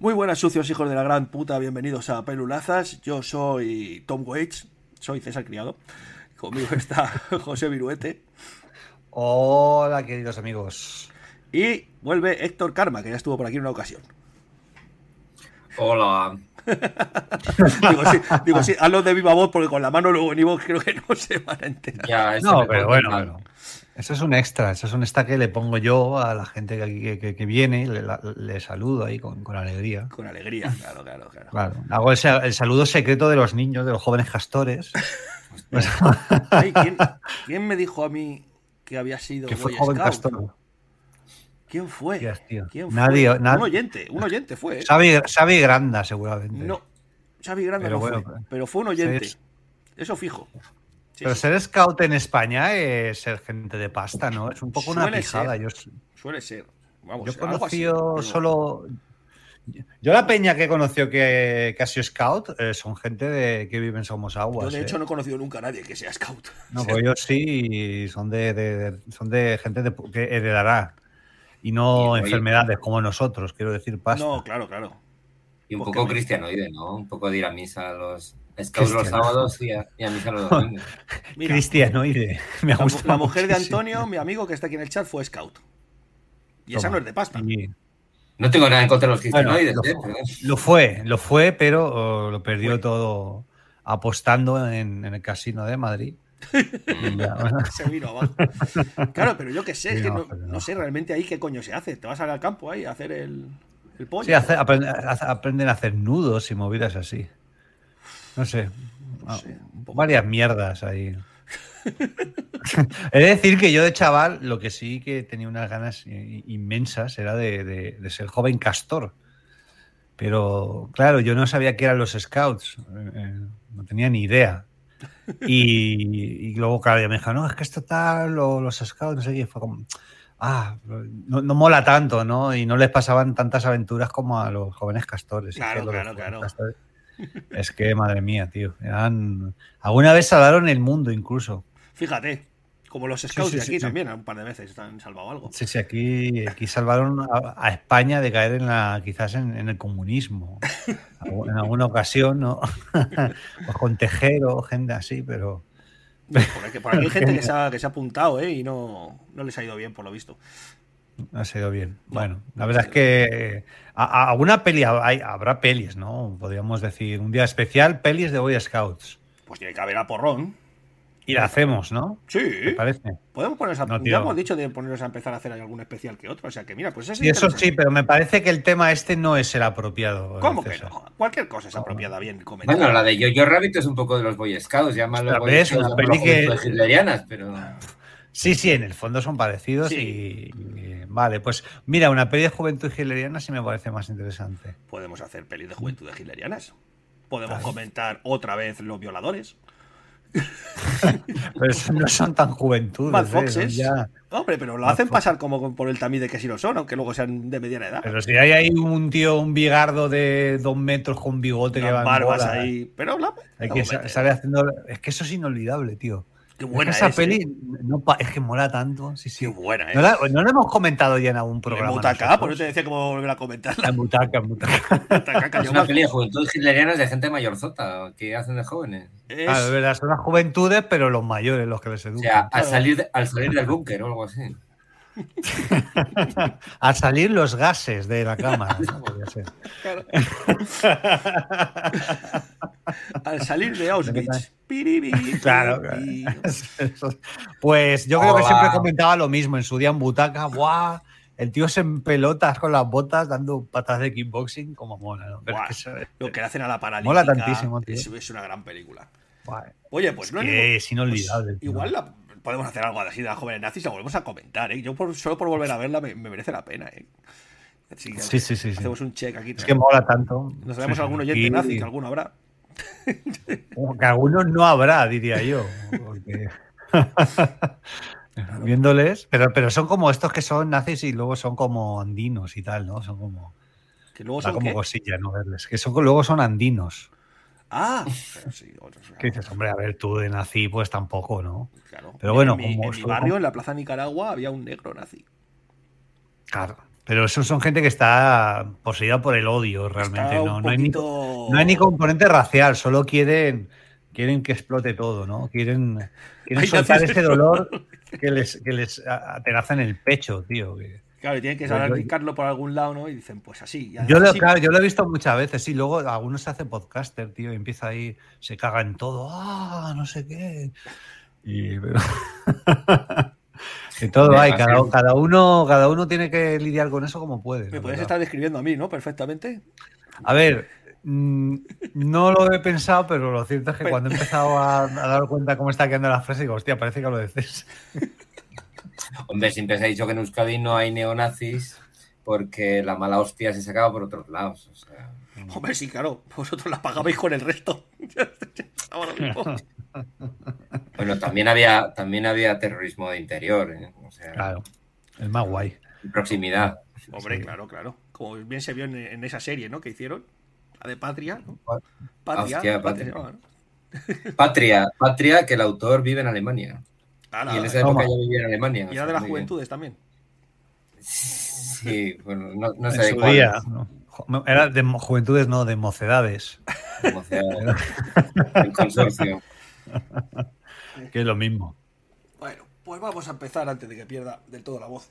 Muy buenas, sucios hijos de la gran puta. Bienvenidos a Pelulazas. Yo soy Tom Waits, soy César Criado. Conmigo está José Viruete. Hola, queridos amigos. Y vuelve Héctor Karma, que ya estuvo por aquí en una ocasión. Hola. digo, sí, digo, sí, hazlo de viva voz, porque con la mano luego ni vos creo que no se van a enterar. Ya, No, me pero bueno. Eso es un extra, eso es un extra que le pongo yo a la gente que, aquí- que, que viene, le, saludo ahí con, con alegría. Con alegría, claro, claro, claro. Claro, hago ese- el saludo secreto de los niños, de los jóvenes castores, Ay, ¿quién, quién me dijo a mí que había sido que fue Boy joven Scout? castor. ¿Quién fue? Hostias, tío. ¿Quién fue? Nadie- Un oyente, un oyente fue. ¿eh? Xavi, Xavi Granda, seguramente. No, Xavi Grande Pero no bueno, fue, pero- fue un oyente. Eso fijo. Sí, Pero sí, ser scout en España es ser gente de pasta, ¿no? Es un poco una pijada. ser. Yo, Suele ser. Vamos, yo pero- solo. Yo la peña que he conocido que, que ha sido scout eh, son gente de, que vive en Somos Aguas. Yo, de eh. hecho, no he conocido nunca a nadie que sea scout. No, pues ellos sí son de, de- de- son de gente de- que heredará. Y no Y, oye, enfermedades como nosotros, quiero decir pasta. No, claro, claro. Y un Pues poco me- cristianoide, ¿no? Un poco de ir a misa los scouts los sábados y a, y a misa los domingos. Mira, Cristianoide. Me la, mu- gusta la mujer de. Antonio, mi amigo que está aquí en el chat, fue scout. Y esa no es de pasta. Y- No tengo nada en contra de los Bueno, cristianoides, lo, ¿eh? Lo fue, lo fue, pero oh, lo perdió Fue. todo apostando en, en el casino de Madrid. Y ya, bueno, Se vino abajo. Claro, pero yo qué sé, es que no, sé realmente ahí qué coño se hace. Te vas al campo ahí a hacer el, el pollo. sí, hace- aprende- hace- aprenden a hacer nudos y movidas así. No sé. No. Varias mierdas ahí. He de decir que yo de chaval lo que sí que tenía unas ganas inmensas era de, de- de ser joven castor. Pero claro, yo no sabía qué eran los scouts. eh, eh, no tenía ni idea. Y, y luego, claro, ya me dijo, no, es que esto tal, lo- los scouts, no sé qué. Fue como, ah, no, no mola tanto, ¿no? Y no les pasaban tantas aventuras como a los jóvenes castores. Es Claro, claro, claro. castores- es que, madre mía, tío. Eran... Alguna vez salvaron el mundo, incluso. Fíjate, como los scouts sí, de aquí sí. también, un par de veces han salvado algo. Sí, sí, aquí, aquí salvaron a, a España de caer en la, quizás en, en el comunismo. En alguna ocasión, ¿no? o con Tejero, gente así, pero. Por aquí, por aquí hay gente que se ha, que se ha apuntado, ¿eh? Y no, no les ha ido bien, por lo visto. No ha sido bien. No, bueno, no la verdad es que alguna peli hay- habrá pelis, ¿no? Podríamos decir un día especial, pelis de Boy Scouts. Pues tiene que haber a porrón. Y la hacemos, ¿no? Sí, ¿Te parece? podemos ponernos a, No, ya hemos dicho de ponernos a empezar a hacer algún especial que otro. O sea que mira, pues es Y eso sí, pero me parece que el tema este no es el apropiado. ¿Cómo que no? Cualquier cosa es apropiada bien comentar. Bueno, la de Jojo Rabbit es un poco de los Boy Scouts, llaman los Ostras, Boy. Scouts Una por los peli que- pero... Sí, sí, en el fondo son parecidos Sí. y, y- Vale, pues mira, una peli de juventud hitleriana sí me parece más interesante. Podemos hacer pelis de juventud de hitlerianas. Podemos comentar otra vez los violadores. Pero eso no son tan juventudes. Mad ¿eh? Foxes. ya- Hombre, pero lo Mad hacen Fox. pasar como por el tamiz de que sí lo son, aunque luego sean de mediana edad. Pero si hay ahí un tío, un bigardo de dos metros con bigote que va en barbas bola, ahí. Pero la, hay que sale haciendo. Es que eso es inolvidable, tío. Qué buena esa es, peli ¿eh? no es que mola tanto. Sí, sí. Qué buena es. No, la, no la hemos comentado ya en algún En programa. Butaca, nosotros. por eso te decía cómo volver a comentarla. En butaca, en butaca. Butaca, Es una peli de juventudes hitlerianas de gente mayorzota que hacen de jóvenes. Es- verdad, son las juventudes, pero los mayores los que les O educan. sea, al salir, de- al salir del búnker o algo así. Al salir los gases de la cámara. ¿no? Claro. Al salir de Auschwitz. Claro. Pues yo creo que siempre comentaba lo mismo en su día en butaca. El tío se en pelotas con las botas dando patas de kickboxing como mola, ¿no? Pero Buah, es que eso- Lo que le hacen a la paralítica. Mola tantísimo, tío. Es, es una gran película. buah, Oye, pues es no hay que es inolvidable. pues igual la- podemos hacer algo así de las jóvenes nazis y la volvemos a comentar, ¿eh? Yo por- solo por volver a verla me, me merece la pena, ¿eh? Así que Sí, sí, sí, sí. Hacemos un check aquí. Es que mola tanto. Nos sabemos Sí, algún oyente Y- nazi, que alguno habrá. Como que algunos no habrá, diría yo. porque- Viéndoles, pero, pero son como estos que son nazis y luego son como andinos y tal, ¿no? Son como, Que luego son como ¿qué? cosilla no verles. Que son, luego son andinos. Ah, pero sí, otros, Que dices, hombre, a ver, tú de nazi, pues tampoco, ¿no? claro. Pero bueno, en mi, como en mi son- barrio, en la Plaza Nicaragua, había un negro nazi. Claro. Pero eso son gente que está poseída por el odio realmente. No, no hay ni, poquito- no hay ni componente racial, solo quieren, quieren que explote todo, ¿no? Quieren, quieren soltar ese dolor que les, que les atenaza en el pecho, tío. que- Claro, y tienen que arrancarlo por algún lado, ¿no? Y dicen, pues así. y Yo lo, así- claro, yo lo he visto muchas veces, sí. Luego algunos se hace podcaster, tío, y empieza ahí, se caga en todo, ah, no sé qué. Y, pero- y todo hay, cada, cada uno, cada uno tiene que lidiar con eso como puede. Me puedes verdad. estar describiendo a mí, ¿no? Perfectamente. A ver, mm, no lo he pensado, pero lo cierto es que Pero- cuando he empezado a, a dar cuenta cómo está quedando la frase, digo, hostia, parece que lo decís. Hombre, siempre se ha dicho que en Euskadi no hay neonazis porque la mala hostia se sacaba por otros lados. O sea, Hombre, sí, claro. Vosotros la pagabais con el resto. Ahora mismo. bueno, también había, también había terrorismo de interior, ¿eh? o sea, Claro, el más guay. proximidad. Hombre, Sí. claro, claro. Como bien se vio en, en esa serie, ¿no? Que hicieron. La de Patria, ¿no? Patria. Hostia, Patria se Patria. llama, ¿no? Patria, Patria, que el autor vive en Alemania. Ala, Y en esa Toma. época ya vivía en Alemania. y era de las bien. juventudes también. Sí, bueno, no, no sé en de su cuál. día. ¿no? Jo- Era de juventudes, no, de mocedades, O sea, el consorcio. que es lo mismo. Bueno, pues vamos a empezar antes de que pierda del todo la voz.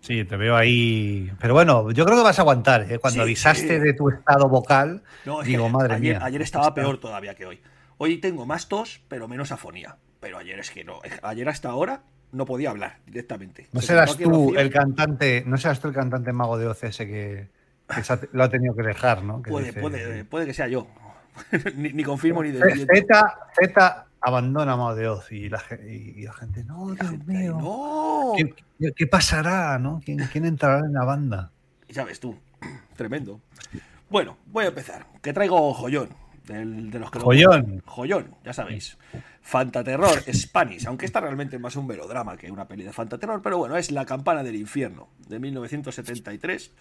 Sí, te veo ahí. Pero bueno, yo creo que vas a aguantar. ¿eh? Cuando Sí, avisaste sí. de tu estado vocal, No, digo, madre ayer, mía. ayer estaba peor todavía que hoy. Hoy tengo más tos, pero menos afonía. Pero ayer es que no. Ayer hasta ahora no podía hablar directamente. No Se serás tú el cantante, no serás tú el cantante mago de OCS que, que ha- lo ha tenido que dejar, ¿no? Que Puede, dice- puede, puede que sea yo. ni, ni confirmo ni desmiento. Z, Z abandona Mago de Oz y la, ge- y- y la gente, no, La Dios gente mío, ¡No! ¿qué, qué- qué pasará? ¿no? ¿Quién, quién entrará en la banda? Ya ves tú. Tremendo. Bueno, voy a empezar. Que traigo joyón. Del- de los que lo- Joyón. Joyón, ya sabéis. Fantaterror Spanish, aunque esta realmente más un melodrama que una peli de fantaterror, pero bueno, es La campana del infierno, de 1973.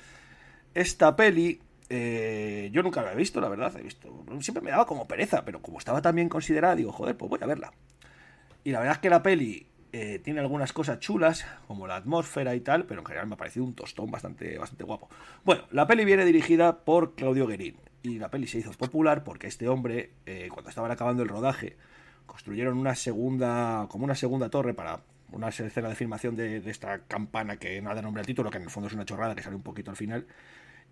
Esta peli, eh, yo nunca la he visto, la verdad, he visto. Siempre me daba como pereza, pero como estaba tan bien considerada, digo, joder, pues voy a verla. Y la verdad es que la peli eh, tiene algunas cosas chulas, como la atmósfera y tal, pero en general me ha parecido un tostón bastante, bastante guapo. Bueno, la peli viene dirigida por Claudio Guerin. Y la peli se hizo popular porque este hombre, eh, cuando estaban acabando el rodaje, construyeron una segunda, como una segunda torre para una escena de filmación de, de esta campana que nada nombre al título, que en el fondo es una chorrada que sale un poquito al final,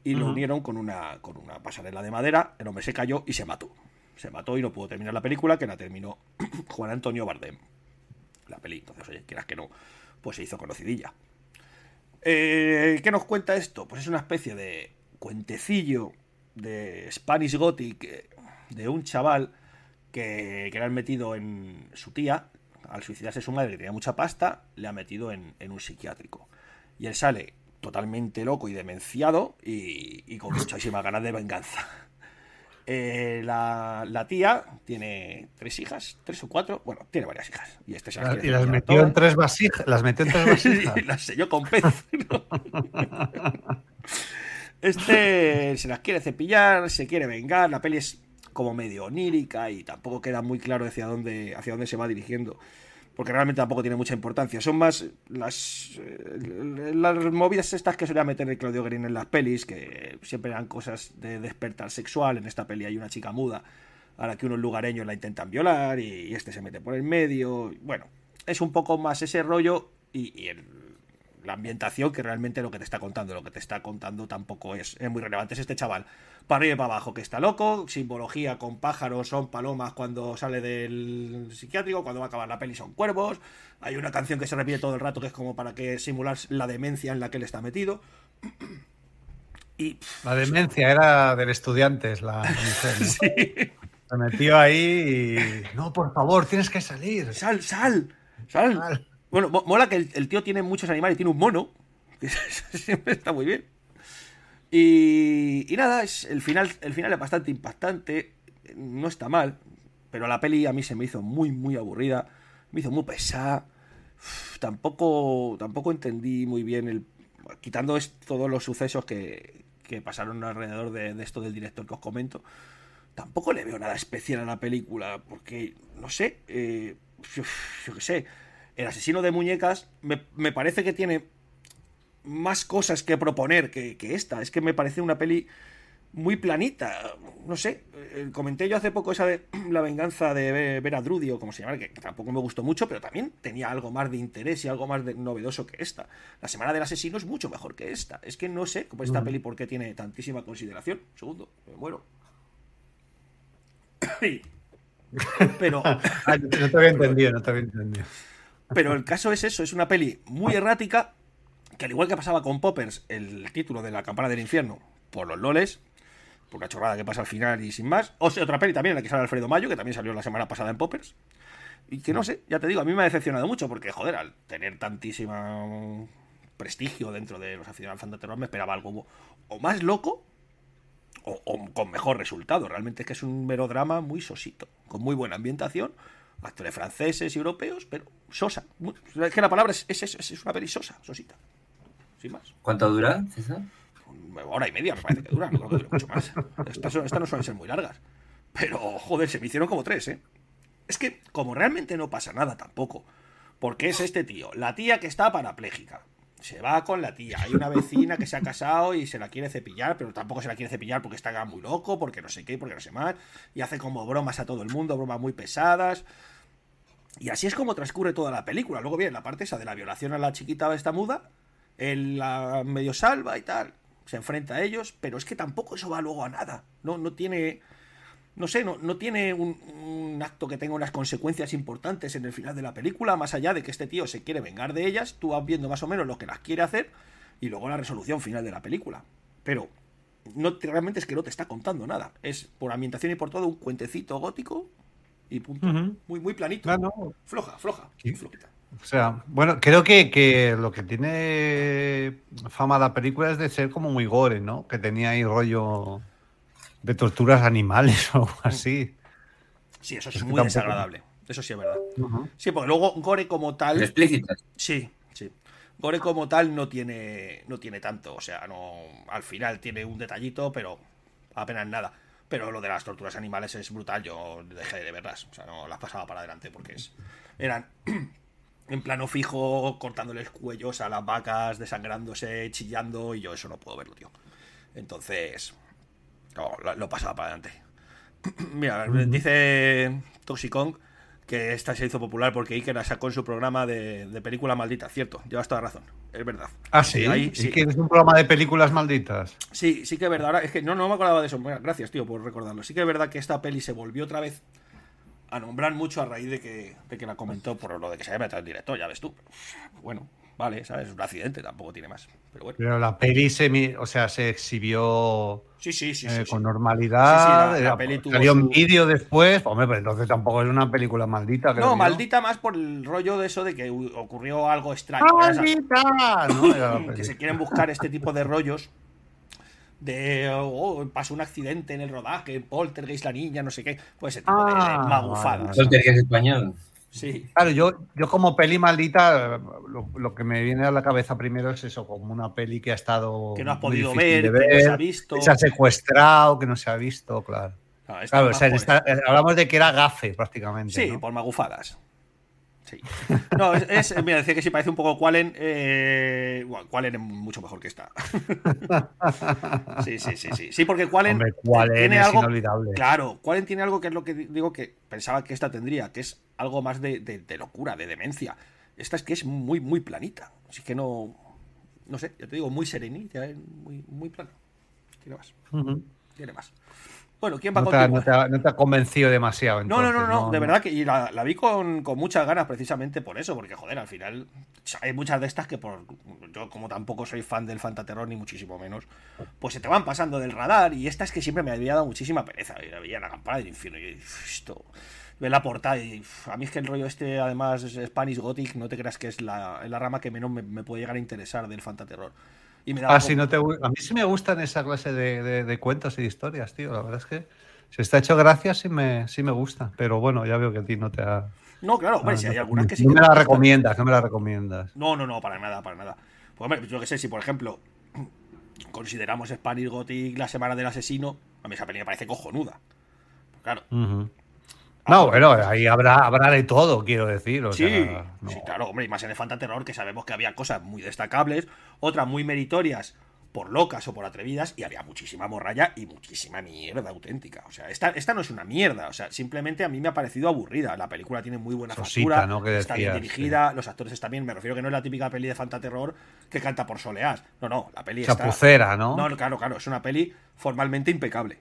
y lo unieron con una, con una pasarela de madera, el hombre se cayó y se mató. Se mató y no pudo terminar la película, que la terminó Juan Antonio Bardem. La peli, entonces, oye, quieras que no, pues se hizo conocidilla. Eh, ¿Qué nos cuenta esto? Pues es una especie de cuentecillo de Spanish Gothic eh, de un chaval que, que le han metido en su tía, al suicidarse su madre que tenía mucha pasta, le ha metido en, en un psiquiátrico. Y él sale totalmente loco y demenciado y, y con muchísimas ganas de venganza. Eh, la, la tía tiene tres hijas, tres o cuatro, bueno, tiene varias hijas. Y este se las quiere Y las metió en tres vasijas. Las metió en tres vasijas. Sí, las selló con pez. Este se las quiere cepillar, se quiere vengar. La peli es como medio onírica y tampoco queda muy claro hacia dónde, hacia dónde se va dirigiendo. Porque realmente tampoco tiene mucha importancia. Son más las, eh, las movidas estas que solía meter el Claudio Green en las pelis, que siempre eran cosas de despertar sexual. En esta peli hay una chica muda a la que unos lugareños la intentan violar y, este se mete por el medio. Bueno, es un poco más ese rollo y, y el- la ambientación que realmente lo que te está contando. Lo que te está contando tampoco es, es muy relevante. Es este chaval para arriba y para abajo que está loco. Simbología con pájaros, son palomas cuando sale del psiquiátrico. Cuando va a acabar la peli son cuervos. Hay una canción que se repite todo el rato que es como para que simular la demencia en la que él está metido. Y pff, La demencia era del estudiante, es la sí. Se metió ahí y. No, por favor, tienes que salir. Sal, sal, sal. Bueno, mo- mola que el, tío tiene muchos animales, tiene un mono, que siempre está muy bien. Y, y nada, es, el, final, el final es bastante impactante, no está mal, pero la peli a mí se me hizo muy, muy aburrida, me hizo muy pesada. Tampoco, tampoco entendí muy bien el. Quitando todos los sucesos que, que pasaron alrededor de, de esto del director que os comento, tampoco le veo nada especial a la película, porque, no sé, eh, yo, yo qué sé, el asesino de muñecas me, me parece que tiene más cosas que proponer que, que esta. Es que me parece una peli muy planita. No sé, eh, comenté yo hace poco esa de la venganza de Vera Drudy o como se llama, que, tampoco me gustó mucho, pero también tenía algo más de interés y algo más de novedoso que esta. La Semana del Asesino es mucho mejor que esta. Es que no sé cómo esta Mm. peli por qué tiene tantísima consideración. Segundo, me muero. pero, Ah, no te había entendido, no te había entendido. Pero el caso es eso, es una peli muy errática, que al igual que pasaba con Poppers, el título de La campana del infierno, por los loles, por una chorrada que pasa al final y sin más. O sea, otra peli también en la que sale Alfredo Mayo, que también salió la semana pasada en Poppers. Y que no sé, ya te digo, a mí me ha decepcionado mucho, porque joder, al tener tantísima mm, prestigio dentro de los aficionados al fantaterror, me esperaba algo o más loco o, o con mejor resultado. Realmente es que es un melodrama muy sosito, con muy buena ambientación, actores franceses y europeos, pero sosa. Es que la palabra es, es, es una peli sosa, sosita. Sin más. ¿Cuánto dura, César? Una hora y media me parece que dura, no creo que dure mucho más. Estas, estas no suelen ser muy largas. Pero, joder, se me hicieron como tres, ¿eh? Es que, como realmente no pasa nada tampoco, porque es este tío, la tía que está parapléjica. Se va con la tía. Hay una vecina que se ha casado y se la quiere cepillar, pero tampoco se la quiere cepillar porque está muy loco, porque no sé qué, porque no sé más. Y hace como bromas a todo el mundo, bromas muy pesadas. Y así es como transcurre toda la película. Luego viene la parte esa de la violación a la chiquita esta muda. Él la medio salva y tal. Se enfrenta a ellos. Pero es que tampoco eso va luego a nada. No, no tiene. No sé, no, no tiene un, un acto que tenga unas consecuencias importantes en el final de la película. Más allá de que este tío se quiere vengar de ellas. Tú vas viendo más o menos lo que las quiere hacer. Y luego la resolución final de la película. Pero. No, te- realmente es que no te está contando nada. Es por ambientación y por todo un cuentecito gótico. Y punto. Muy, muy planito. No. Floja, floja. Sí. flojita. O sea, bueno, creo que, que lo que tiene fama la película es de ser como muy gore, ¿no? Que tenía ahí rollo de torturas animales o algo así. Sí, eso es, muy tampoco- desagradable. Eso sí es verdad. Sí, porque luego Gore como tal. Explícitas. Sí, sí. Gore como tal no tiene, no tiene tanto. O sea, no. Al final tiene un detallito, pero apenas nada. Pero lo de las torturas animales es brutal. Yo dejé de verlas. O sea, no las pasaba para adelante porque es. Eran. En plano fijo, cortándoles cuellos a las vacas, desangrándose, chillando, y yo eso no puedo verlo, tío. Entonces, no, lo, lo pasaba para adelante. Mira, dice Toxicong que esta se hizo popular porque Iker la sacó en su programa de, de película maldita. Cierto, llevas toda razón. Es verdad. Ah, sí. ahí ¿Y sí. que es un programa de películas malditas? Sí, sí que es verdad. Ahora, es que no, no me acordaba de eso. Gracias, tío, por recordarlo. Sí que es verdad que esta peli se volvió otra vez a nombrar mucho a raíz de que, de que la comentó por lo de que se había metido en directo, ya ves tú. Bueno, vale, ¿sabes? Es un accidente, tampoco tiene más. Pero bueno. Pero la peli se, mi- o sea, se exhibió Sí, sí, sí. eh, sí, sí. con normalidad. Sí, sí, la- la eh, peli tuvo salió un su- vídeo después. Hombre, pues entonces tampoco es una película maldita. No, yo. maldita más por el rollo de eso de que ocurrió algo extraño. ¡Maldita! ¿no? La que se quieren buscar este tipo de rollos de oh, pasó un accidente en el rodaje, poltergeist la niña, no sé qué, pues ese tipo de- de, Ah, magufadas. que es español. Sí. Claro, yo, yo como peli maldita, lo, lo que me viene a la cabeza primero es eso, como una peli que ha estado. Que no has podido ver, que no se ha visto. que se ha secuestrado, que no se ha visto, claro. No, Claro, o sea, eso. hablamos de que era gafe prácticamente. Sí, ¿no? por magufadas. Sí. No, es, es- mira, decía que si parece un poco Qualen, eh, bueno, Qualen es mucho mejor que esta. Sí, sí, sí, sí. Sí, porque Qualen Hombre, Qualen tiene es algo. inolvidable. Claro, Qualen tiene algo que es lo que di- digo que pensaba que esta tendría, que es algo más de, de- de locura, de demencia. Esta es que es muy, muy planita. Así que no. No sé, ya te digo, muy serenita, eh, muy, muy plana. Tiene más, Ujú. tiene más. Bueno, ¿quién va No a te, no te ha- no te ha convencido demasiado. No, no, no, entonces, no, de verdad que y la, la vi con, con muchas ganas precisamente por eso, porque joder, al final hay muchas de estas que por yo como tampoco soy fan del fantaterror ni muchísimo menos, pues se te van pasando del radar y esta es que siempre me había dado muchísima pereza, y la veía en la campana del infierno y uf, esto ve la portada y a mí es que el rollo este además es Spanish Gothic, no te creas que es la, es la rama que menos me, me puede llegar a interesar del fantaterror. Y me daba Ah, no te, a mí sí me gustan esa clase de, de- de cuentos y de historias, tío. La verdad es que si está hecho gracia, sí me, sí me gusta. Pero bueno, ya veo que a ti no te ha. No, claro, hombre, si hay algunas que sí no que me la recomiendas, no me la recomiendas. No, no, no, para nada, para nada. Pues hombre, yo que sé, si por ejemplo consideramos Spanish Gothic la semana del asesino, a mí esa peli me parece cojonuda. Claro. No, bueno, ahí habrá, habrá de todo, quiero decir. o Sí, sea, no. sí, claro, hombre, y más en el Fantaterror que sabemos que había cosas muy destacables, otras muy meritorias por locas o por atrevidas, y había muchísima morralla y muchísima mierda auténtica. O sea, esta, esta no es una mierda, o sea, simplemente a mí me ha parecido aburrida. La película tiene muy buena Sosita, factura, ¿no? está bien dirigida, los actores están bien, me refiero que no es la típica peli de Fantaterror que canta por soleás. No, no, la peli está... Chapucera, ¿no? No, claro, claro, es una peli formalmente impecable.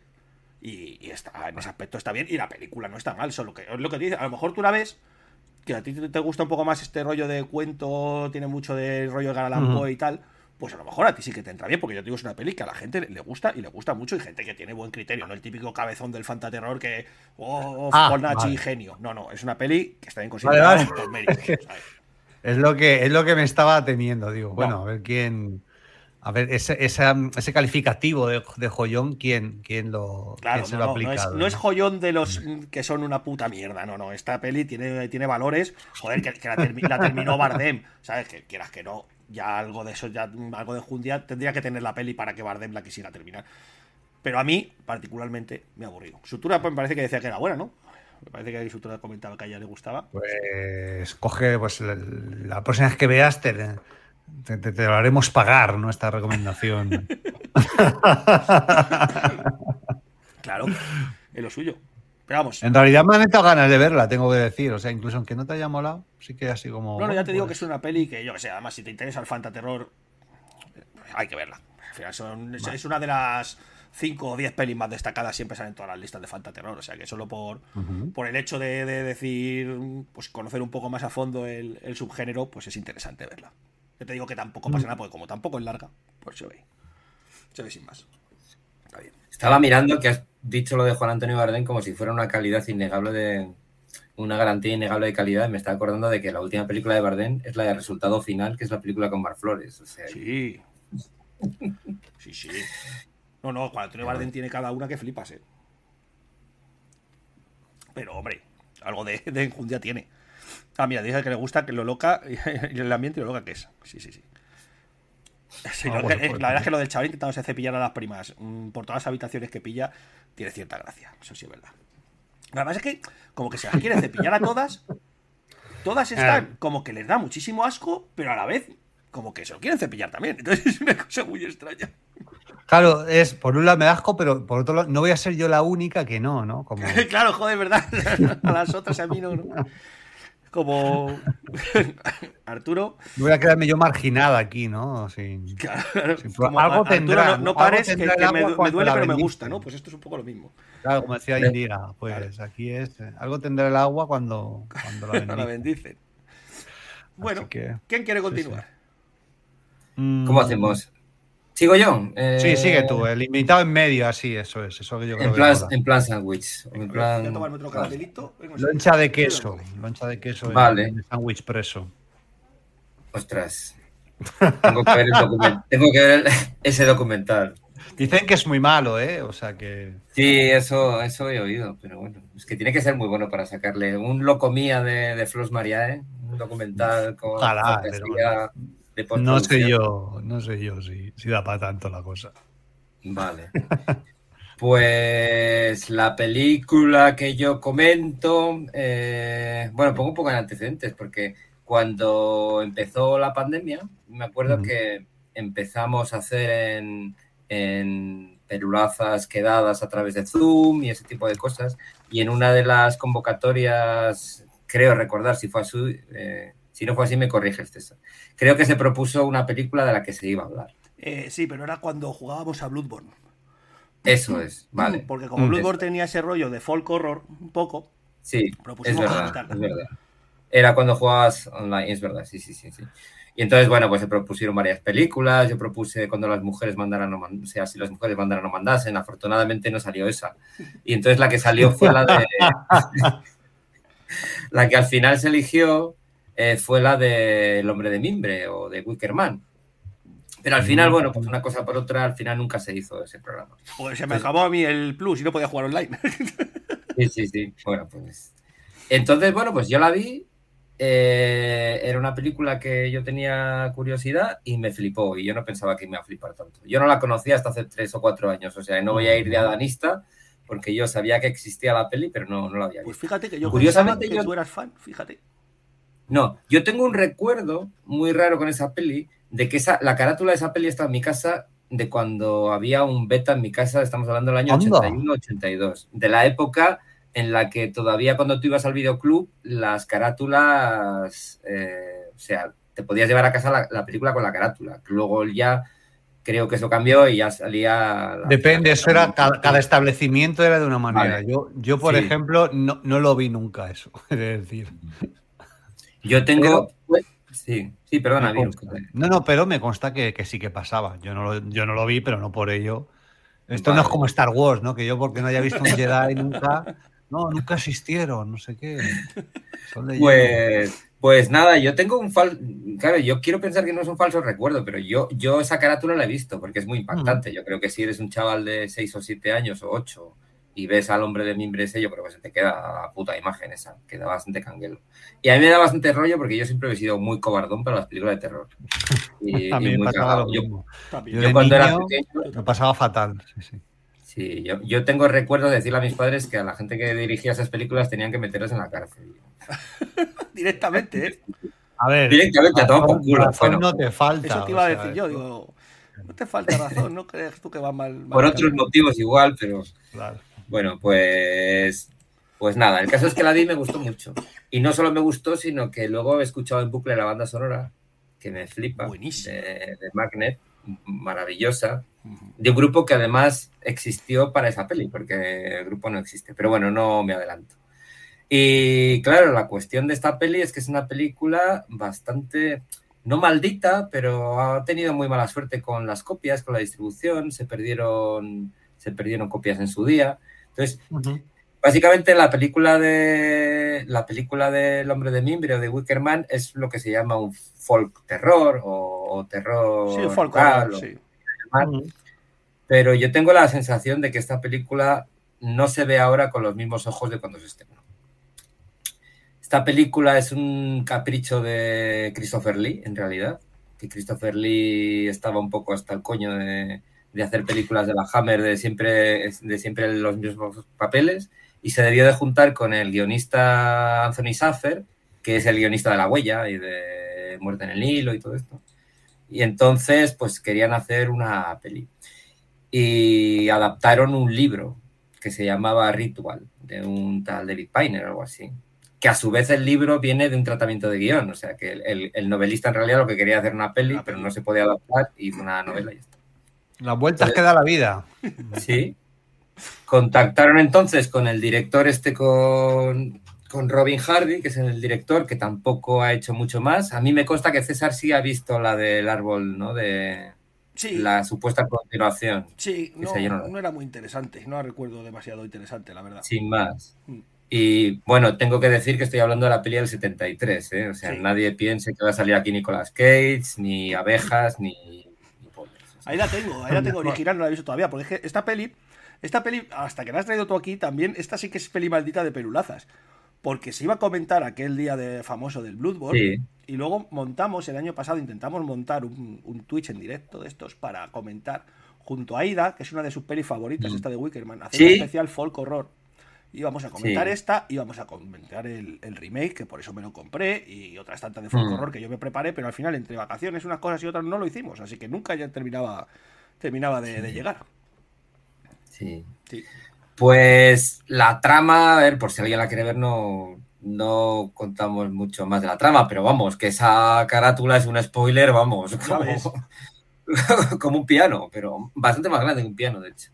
Y, y está, en ese aspecto está bien. Y la película no está mal, solo que es lo que dice. A lo mejor tú la ves, que a ti te gusta un poco más este rollo de cuento, tiene mucho de rollo de Garland Ujú. Poe y tal. Pues a lo mejor a ti sí que te entra bien, porque yo te digo, es una peli que a la gente le gusta y le gusta mucho, y gente que tiene buen criterio, no el típico cabezón del fantaterror que, oh, Ah, Fibonacci, vale. genio. No, no, es una peli que está bien Vale, considerada vale. por mérito, ¿sabes? Es lo que, es lo que me estaba temiendo, digo. No. Bueno, a ver quién. A ver, ese, esa- ese calificativo de, de joyón, ¿quién, quién lo, Claro, quién se no, lo ha no, no es, aplicado? no es joyón de los mm, que son una puta mierda, no, no. Esta peli tiene, tiene valores. Joder, que, que la, termi- la terminó Bardem, ¿sabes? Que quieras que no, ya algo de eso, ya mm, algo de jundia tendría que tener la peli para que Bardem la quisiera terminar. Pero a mí, particularmente, me ha aburrido. Sutura, pues me parece que decía que era buena, ¿no? Me parece que Sutura comentaba que a ella le gustaba. Pues coge, pues la, la próxima vez que veas te, te, te- te lo haremos pagar, ¿no? Esta recomendación. Claro, es lo suyo. Pero vamos, en realidad me han entrado ganas de verla, tengo que decir. O sea, incluso aunque no te haya molado, sí que así como. No, no, ya te digo que pues, es una peli que yo que sé, además si te interesa el fantaterror, hay que verla. Al final son- es, es una de las 5 o 10 pelis más destacadas, siempre salen en todas las listas de fantaterror. O sea que solo por, por el hecho de, de decir, pues conocer un poco más a fondo el, el subgénero, pues es interesante verla. Yo te digo que tampoco pasa nada, porque como tampoco es larga, pues se ve. Se ve sin más. Está bien. Estaba mirando que has dicho lo de Juan Antonio Bardem como si fuera una calidad innegable de. Una garantía innegable de calidad. Me estaba acordando de que la última película de Bardem es la de Resultado Final, que es la película con Mar Flores. O sea, Sí. Sí, sí. No, no, cuando Antonio Bardem tiene cada una que flipas, eh. Pero, hombre, algo de, de enjundia tiene. Ah, mira, dice que le gusta que lo loca y el ambiente y lo loca que es. Sí, sí, sí. Sí, Ah, bueno, que- pues, la verdad es que lo del chaval intentándose cepillar a las primas mm, por todas las habitaciones que pilla tiene cierta gracia. Eso sí es verdad. Además es que, como que se las quiere cepillar a todas, todas están como que les da muchísimo asco, pero a la vez, como que se lo quieren cepillar también. Entonces es una cosa muy extraña. Claro, es por un lado me da asco, pero por otro lado no voy a ser yo la única que no, ¿no? Como, claro, joder, ¿verdad? A las otras a mí no. ¿no? Como Arturo. no voy a quedarme yo marginada aquí, ¿no? Sin- Claro, como, algo Arturo, tendrá, no, ¿no? pares, que, me, duele, la pero me gusta, ¿no? Pues esto es un poco lo mismo. Claro, como decía Indira, pues aquí es. Algo tendrá el agua cuando, cuando la La bendice. bendicen. Bueno, que- ¿quién quiere sí. continuar? Mm, ¿Cómo hacemos? ¿Sigo yo? Eh, Sí, sigue tú, el invitado en medio, así, eso es, eso que yo creo En que plan, en plan sándwich. En Voy a plan... tomarme otro caramelito. Venga, Loncha de queso, loncha de queso en- Vale. sándwich preso. Ostras. Tengo que ver, el document- tengo que ver el- ese documental. Dicen que es muy malo, ¿eh? O sea que. Sí, eso, eso he oído, pero bueno, es que tiene que ser muy bueno para sacarle un locomía de, de Flos Mariae, un documental con Ojalá, No sé yo, no sé yo si, si da para tanto la cosa. Vale. Pues la película que yo comento, eh, bueno, pongo un poco en antecedentes, porque cuando empezó la pandemia, me acuerdo que empezamos a hacer en, en perulazas quedadas a través de Zoom y ese tipo de cosas, y en una de las convocatorias, creo recordar si fue así, eh, si no fue así me corriges, César. Creo que se propuso una película de la que se iba a hablar. Eh, sí, pero era cuando jugábamos a Bloodborne. Eso es, vale. Porque como Mm. Bloodborne tenía ese rollo de folk horror un poco, Sí, es verdad, comentarla. es verdad. Era cuando jugabas online, es verdad, sí, sí, sí, sí. Y entonces, bueno, pues se propusieron varias películas. Yo propuse cuando las mujeres mandaran o man- o sea, si las mujeres mandaran o mandasen. Afortunadamente no salió esa. Y entonces la que salió fue la de. la que al final se eligió eh, fue la de El hombre de mimbre o de Wickerman. Pero al final, bueno, pues una cosa por otra, al final nunca se hizo ese programa. pues se me acabó a mí el plus y no podía jugar online. Sí, sí, sí. Bueno, pues. Entonces, bueno, pues yo la vi. eh, era una película que yo tenía curiosidad y me flipó. Y yo no pensaba que me iba a flipar tanto. Yo no la conocía hasta hace tres o cuatro años. O sea, no voy a ir de adanista, porque yo sabía que existía la peli, pero no, no la había Pues visto. fíjate que yo Curiosamente, pensaba que yo- tú eras fan, fíjate. No, yo tengo un recuerdo muy raro con esa peli, de que esa, la carátula de esa peli está en mi casa de cuando había un beta en mi casa, estamos hablando del año Anda. 81-82, de la época en la que todavía cuando tú ibas al videoclub, las carátulas, eh, o sea, te podías llevar a casa la, la película con la carátula. Luego ya creo que eso cambió y ya salía... la- Depende, eso era, cada, cada establecimiento era de una manera. Vale. Yo, yo, por Sí. ejemplo, no, no lo vi nunca eso. Es decir, Yo tengo... pues, sí, sí, perdona, Virus. no, no, pero me consta que, que sí que pasaba. Yo no, lo, yo no lo vi, pero no por ello. Esto no es como Star Wars, ¿no? Que yo porque no haya visto un Jedi nunca, no, nunca existieron, no sé qué. Pues, pues nada, yo tengo un falso. Claro, yo quiero pensar que no es un falso recuerdo, pero yo, yo esa carátula la he visto porque es muy impactante. Yo creo que si eres un chaval de 6 o 7 años o 8 y ves al hombre de mimbre ese, yo creo que se te queda la puta imagen esa, queda bastante canguelo. Y a mí me da bastante rollo porque yo siempre he sido muy cobardón para las películas de terror. Y, mí y me muy pasaba cagado. lo Yo, mismo. También. Yo yo de cuando era pequeño, Lo pasaba fatal. Sí, sí. sí, yo, yo tengo recuerdo de decirle a mis padres que a la gente que dirigía esas películas tenían que meterlos en la cárcel. Directamente, ¿eh? A ver, Directamente a tomar por culo. razón Bueno, no te falta. Eso te iba a sea, decir yo, digo, no te falta razón, no crees tú que va mal. mal por otros motivos igual, pero... claro. Bueno, pues, pues nada, el caso es que la vi y me gustó mucho. Y no solo me gustó, sino que luego he escuchado en bucle la banda sonora, que me flipa, Buenísima. de, de Magnet, maravillosa, de un grupo que además existió para esa peli, porque el grupo no existe. Pero bueno, no me adelanto. Y claro, la cuestión de esta peli es que es una película bastante, no maldita, pero ha tenido muy mala suerte con las copias, con la distribución, se perdieron, se perdieron copias en su día. Entonces. Básicamente la película de la película del hombre de mimbre o de Wickerman es lo que se llama un folk terror o, o terror Sí, folk horror, o- sí. pero yo tengo la sensación de que esta película no se ve ahora con los mismos ojos de cuando se estrenó. Esta película es un capricho de Christopher Lee, en realidad, que Christopher Lee estaba un poco hasta el coño de, de hacer películas de la Hammer de siempre, de siempre los mismos papeles y se debió de juntar con el guionista Anthony Saffer, que es el guionista de La Huella y de Muerte en el Nilo y todo esto. Y entonces, pues querían hacer una peli. Y adaptaron un libro que se llamaba Ritual, de un tal David Piner o algo así. Que a su vez el libro viene de un tratamiento de guion. O sea, que el, el- el novelista en realidad lo que quería hacer una peli, pero no se podía adaptar y una novela y ya está. Las vueltas que da la vida. Sí. Contactaron entonces con el director este con, con Robin Hardy, que es el director, que tampoco ha hecho mucho más. A mí me consta que César sí ha visto la del árbol, ¿no? De Sí, la supuesta continuación, sí, no, no era muy interesante, no la recuerdo demasiado interesante, la verdad. sin más. Mm. Y bueno, tengo que decir que estoy hablando de la peli del 73, ¿eh? O sea, Sí. nadie piense que va a salir aquí Nicolas Cage, ni abejas, ni, ni pollos. O sea, Ahí la tengo, ahí la tengo original, no la he visto todavía, porque es que esta peli, esta peli, hasta que la has traído tú aquí, también, esta sí que es peli maldita de pelulazas. Porque se iba a comentar aquel día de famoso del Sí. y luego montamos, el año pasado intentamos montar un, un Twitch en directo de estos para comentar junto a Aida, que es una de sus pelis favoritas, Mm. esta de Wickerman, hacer Sí. un especial folk horror. Íbamos a comentar Sí. esta, íbamos a comentar el, el remake, que por eso me lo compré, y otras tantas de folk Mm. horror que yo me preparé, pero al final entre vacaciones unas cosas y otras no lo hicimos, así que nunca ya terminaba, terminaba de, de llegar. Sí. Sí. Pues la trama, a ver, por si alguien la quiere ver, no, no contamos mucho más de la trama, pero vamos, que esa carátula es un spoiler, vamos, como un piano, pero bastante más grande que un piano, de hecho.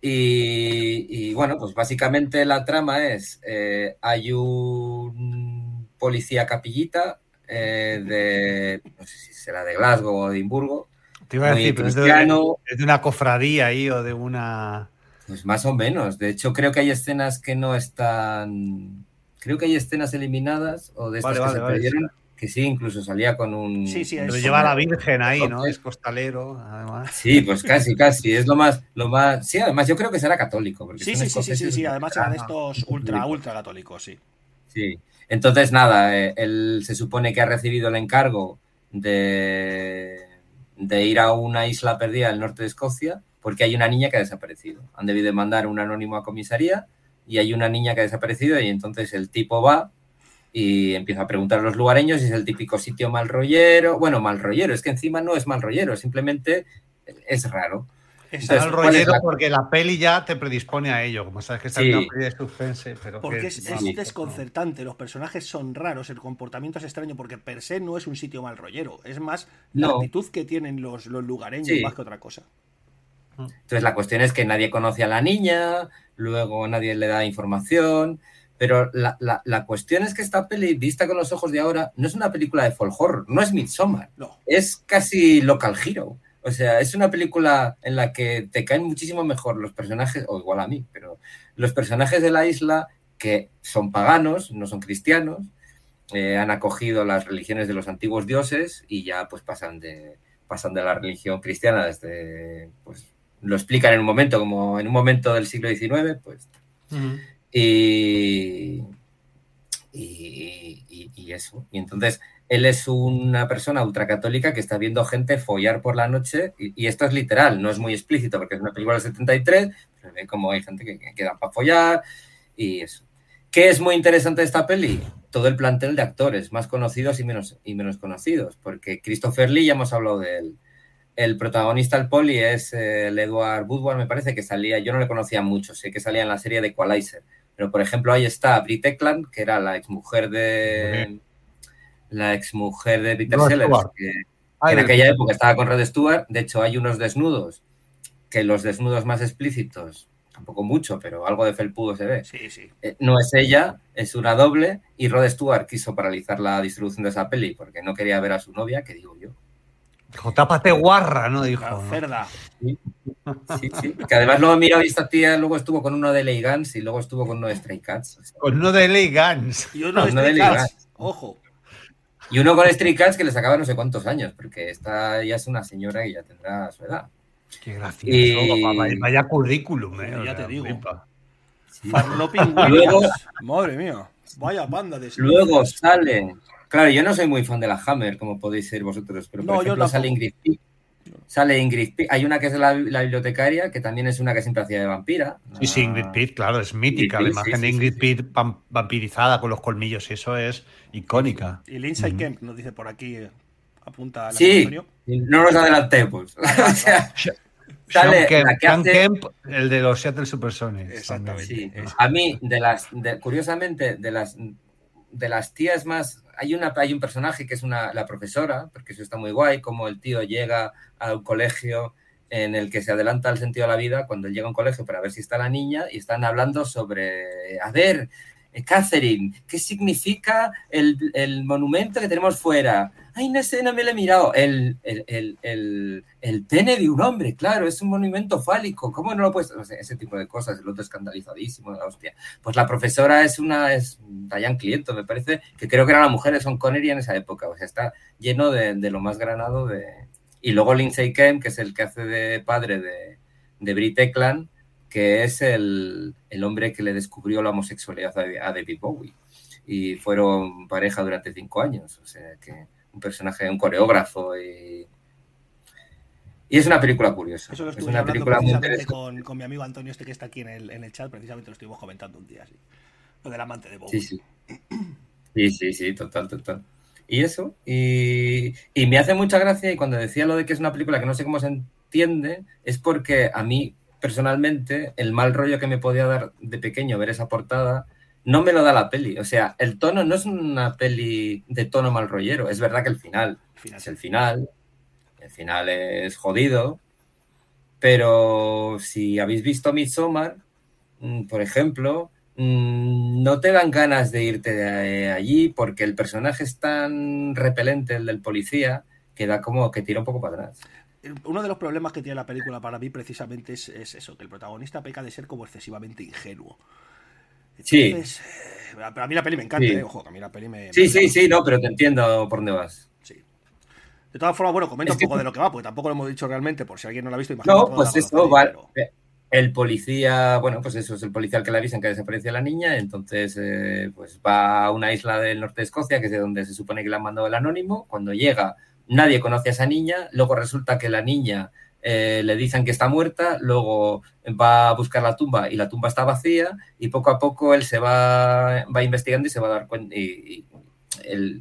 Y, y, bueno, pues básicamente la trama es, eh, hay un policía capillita eh, de, no sé si será de Glasgow o de Edimburgo, Te iba a decir, pero es de, cristiano. es de una cofradía ahí o de una. Pues más o menos. De hecho, creo que hay escenas que no están. Creo que hay escenas eliminadas o de estas Vale, que vale, se vale. perdieron. Que sí, incluso salía con un. Sí, sí, Pero Eso, lleva a la Virgen ahí, ¿no? Es costalero, además. Sí, pues casi, casi. Es lo más, lo más. Sí, además yo creo que será católico. porque Sí, sí, sí, sí, sí, sí, además era de Ah, estos ultra, ultra católicos, sí. Sí. Entonces, nada, eh, él se supone que ha recibido el encargo de, de ir a una isla perdida del norte de Escocia, porque hay una niña que ha desaparecido. Han debido mandar un anónimo a comisaría y hay una niña que ha desaparecido y entonces el tipo va y empieza a preguntar a los lugareños si es el típico sitio mal rollero. Bueno, mal rollero, es que encima no es mal rollero, simplemente es raro. Es mal rollero la... porque la peli ya te predispone a ello, como sabes que está sí. en una peli de suspense. Pero porque que, es, es, desconcertante, los personajes son raros, el comportamiento es extraño, porque per se no es un sitio mal rollero, es más la actitud que tienen los, los lugareños Sí. más que otra cosa. Entonces la cuestión es que nadie conoce a la niña, luego nadie le da información, pero la, la- la cuestión es que esta peli, vista con los ojos de ahora, no es una película de folk horror, no es Midsommar, No, es casi local hero. O sea, es una película en la que te caen muchísimo mejor los personajes, o igual a mí, pero los personajes de la isla que son paganos, no son cristianos, eh, han acogido las religiones de los antiguos dioses y ya pues pasan de, pasan de la religión cristiana desde, pues lo explican en un momento, como en un momento del siglo XIX, pues y, y, y- eso. Y entonces él es una persona ultracatólica que está viendo gente follar por la noche, y, esto es literal, no es muy explícito porque es una película del 73, pero ve como hay gente que, que queda para follar y eso. ¿Qué es muy interesante de esta peli? Todo el plantel de actores, más conocidos y menos, y menos conocidos, porque Christopher Lee, ya hemos hablado de él. El protagonista, el poli, es eh, el Edward Woodward, me parece que salía, yo no le conocía mucho, sé que salía en la serie de Equalizer, pero por ejemplo ahí está Brit Eklund, que era la exmujer de la exmujer de Peter Sellers, que Ah, en el- aquella época estaba con Rod Stewart, de hecho hay unos desnudos, que los desnudos más explícitos, tampoco mucho, pero algo de felpudo se ve, sí, sí. eh, no es ella, es una doble, y Rod Stewart quiso paralizar la distribución de esa peli porque no quería ver a su novia, que digo yo. Dijo, tápate guarra, ¿no? Dijo. La ¿no? cerda. Sí, sí. Que además luego mira esta tía, luego estuvo con uno de Ley Guns y luego estuvo con uno de Stray Cats. o sea, Con uno de Ley Guns. Y uno de No, no de Stray. Cats, Ojo. Y uno con Stray Cats que le sacaba no sé cuántos años, porque esta ya es una señora que ya tendrá su edad. Qué gracioso. Y- Vaya, vaya currículum, ¿eh? Ya te digo. Sí. Farloping Luego-. Madre mía. Vaya banda de Luego sale. Claro, yo no soy muy fan de la Hammer, como podéis ser vosotros, pero por No, yo ejemplo sale tampoco. Ingrid Pitt. Sale Ingrid Pitt. Hay una que es la, la bibliotecaria, que también es una que siempre hacía de vampira. Sí, sí, Ingrid Pitt, claro, es mítica. Ingrid la Pitt, imagen sí, de Ingrid sí. Pitt vam- vampirizada con los colmillos, y eso es icónica. Y Lindsay. Kemp nos dice por aquí, eh, apunta al Sí, Antonio. no nos adelantemos. o sea, Sean sale Kemp, la que Sean hace- Kemp, el de los Seattle Supersonics. Exactamente. Sí, a mí, de las, de- curiosamente, de las, de las tías más, hay, una, hay un personaje que es una, la profesora, porque eso está muy guay, como el tío llega a un colegio en el que se adelanta el sentido de la vida cuando él llega a un colegio para ver si está la niña y están hablando sobre, a ver, Catherine, ¿qué significa el, el monumento que tenemos fuera? Ay, no sé, no me lo he mirado. El, el, el, pene de un hombre, claro, es un monumento fálico. ¿Cómo no lo puedes...? O sea, ese tipo de cosas, el otro escandalizadísimo, la hostia. Pues la profesora es una, es Diane Cliento, me parece, que creo que era la mujer de Son Connery en esa época. O sea, está lleno de, de lo más granado de... Y luego Lindsay Kemp, que es el que hace de padre de, de Brit Eklund, que es el, el hombre que le descubrió la homosexualidad a, a David Bowie. Y fueron pareja durante cinco años. O sea, que un personaje, un coreógrafo y... Y es una película curiosa. Eso lo es estuve una hablando película muy interesante. con, con mi amigo Antonio, este que está aquí en el, en el chat, precisamente lo estuvimos comentando un día así. Lo del amante de Bowie. Sí, sí. Sí, sí, sí, total, total. Y eso, y, y me hace mucha gracia, y cuando decía lo de que es una película que no sé cómo se entiende, es porque a mí, personalmente, el mal rollo que me podía dar de pequeño ver esa portada, no me lo da la peli. O sea, el tono no es una peli de tono mal rollero. Es verdad que el final Al final, es el final, el final es jodido, pero si habéis visto Midsommar, mm, por ejemplo, mm, no te dan ganas de irte de allí porque el personaje es tan repelente, el del policía, que da como que tira un poco para atrás. Uno de los problemas que tiene la película para mí precisamente es, es eso, que el protagonista peca de ser como excesivamente ingenuo. Sí. Entonces, eh, pero a mí la peli me encanta, Sí. eh, ojo, que a mí la peli me... Sí, me- sí, sí, no, pero te entiendo por dónde vas. sí. De todas formas, bueno, comenta Es un que- poco de lo que va, porque tampoco lo hemos dicho realmente, por si alguien no lo ha visto. No, pues la eso, pero- El policía, bueno, pues eso es el policía al que le avisan que desapareció la niña, entonces eh, pues va a una isla del norte de Escocia, que es de donde se supone que le han mandado el anónimo. Cuando llega, nadie conoce a esa niña, luego resulta que la niña eh, le dicen que está muerta, luego va a buscar la tumba y la tumba está vacía y poco a poco él se va, va investigando y se va a dar cuenta. Y,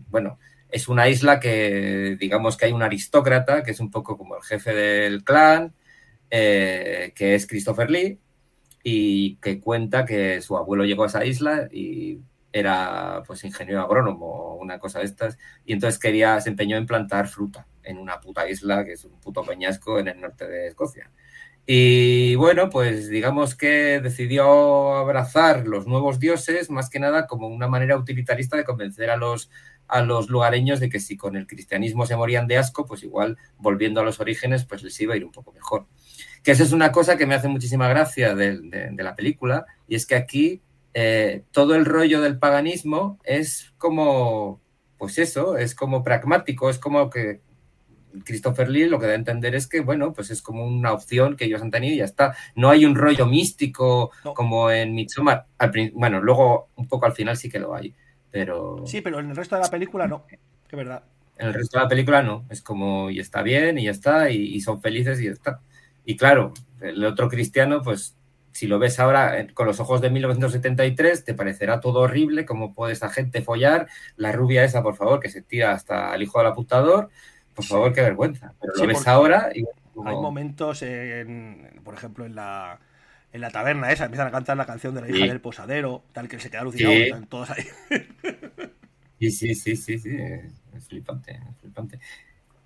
bueno, es una isla que digamos que hay un aristócrata que es un poco como el jefe del clan, eh, que es Christopher Lee y que cuenta que su abuelo llegó a esa isla y era pues ingeniero agrónomo o una cosa de estas y entonces quería, se empeñó en plantar fruta en una puta isla que es un puto peñasco en el norte de Escocia. Y bueno, pues digamos que decidió abrazar los nuevos dioses más que nada como una manera utilitarista de convencer a los, a los lugareños de que si con el cristianismo se morían de asco, pues igual volviendo a los orígenes, pues les iba a ir un poco mejor. Que esa es una cosa que me hace muchísima gracia de, de la película, y es que aquí eh, todo el rollo del paganismo es como, pues eso, es como pragmático, es como que Christopher Lee lo que da a entender es que, bueno, pues es como una opción que ellos han tenido y ya está. No hay un rollo místico No. como en Midsommar. Bueno, luego un poco al final sí que lo hay, pero Sí, pero en el resto de la película no. Que verdad. en el resto de la película no. Es como, y está bien, y ya está, y, y son felices, y ya está. Y claro, el otro cristiano, pues si lo ves ahora eh, con los ojos de 1973, te parecerá todo horrible, como puede esa gente follar, la rubia esa, por favor, que se tira hasta el hijo del apuntador, por favor, qué vergüenza. Pero Sí, lo ves ahora y como- Hay momentos, en, por ejemplo, en la, en la taberna esa, empiezan a cantar la canción de la hija Sí. del posadero, tal que se queda alucinado, Sí. están todos ahí. Sí, sí, sí, sí, sí, es flipante, es flipante.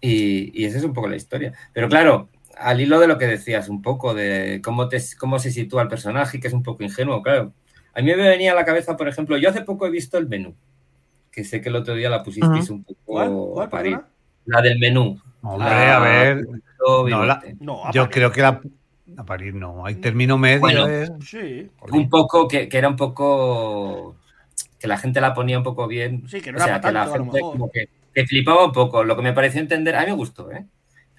Y, y esa es un poco la historia. Pero claro, al hilo de lo que decías, un poco de cómo, te, cómo se sitúa el personaje, que es un poco ingenuo, claro. A mí me venía a la cabeza, por ejemplo, yo hace poco he visto el menú, que sé que el otro día la pusisteis un poco ¿Cuál? ¿Cuál, a parir. perdona? La del menú. Hombre, Ah, a ver. Yo, No, la- bigote. No, a Yo París. creo que la. A París no. Hay término medio. Bueno. es- Sí, Un poco que, que era un poco que la gente la ponía un poco bien. sí, que no o era sea, que la tanto, gente como que, que flipaba un poco. Lo que me pareció entender, a mí me gustó, ¿eh?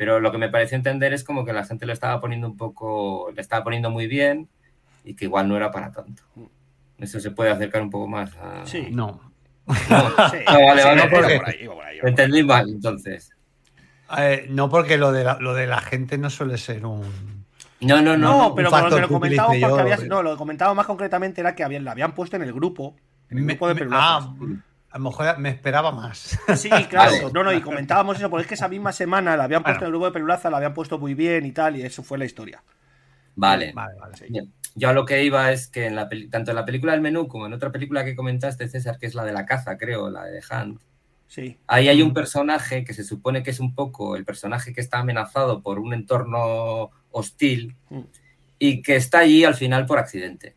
Pero lo que me pareció entender es como que la gente lo estaba poniendo un poco, le estaba poniendo muy bien y que igual no era para tanto. Eso se puede acercar un poco más a... Sí. No. No, Sí, No, vale, sí, vale, porque- por ahí, iba por ahí, iba lo por ahí. entendí mal, entonces. Eh, no, porque lo de, la, lo de la gente no suele ser un. No, no, no. No, no. pero con lo que lo yo, había, eh. no, lo comentaba más concretamente era que habían, la habían puesto en el grupo, en el Me- grupo de me- pelulazas. ah, a lo mejor me esperaba más. Sí, claro. No, no, y comentábamos eso, porque es que esa misma semana la habían puesto Bueno. en el grupo de pelulaza, la habían puesto muy bien y tal, y eso fue la historia. Vale. Vale, vale. Sí. Bien. Yo a lo que iba es que en la peli- tanto en la película del menú como en otra película que comentaste, César, que es la de la caza, creo, la de Hunt, Sí. Ahí hay un personaje que se supone que es un poco el personaje que está amenazado por un entorno hostil Mm. y que está allí al final por accidente.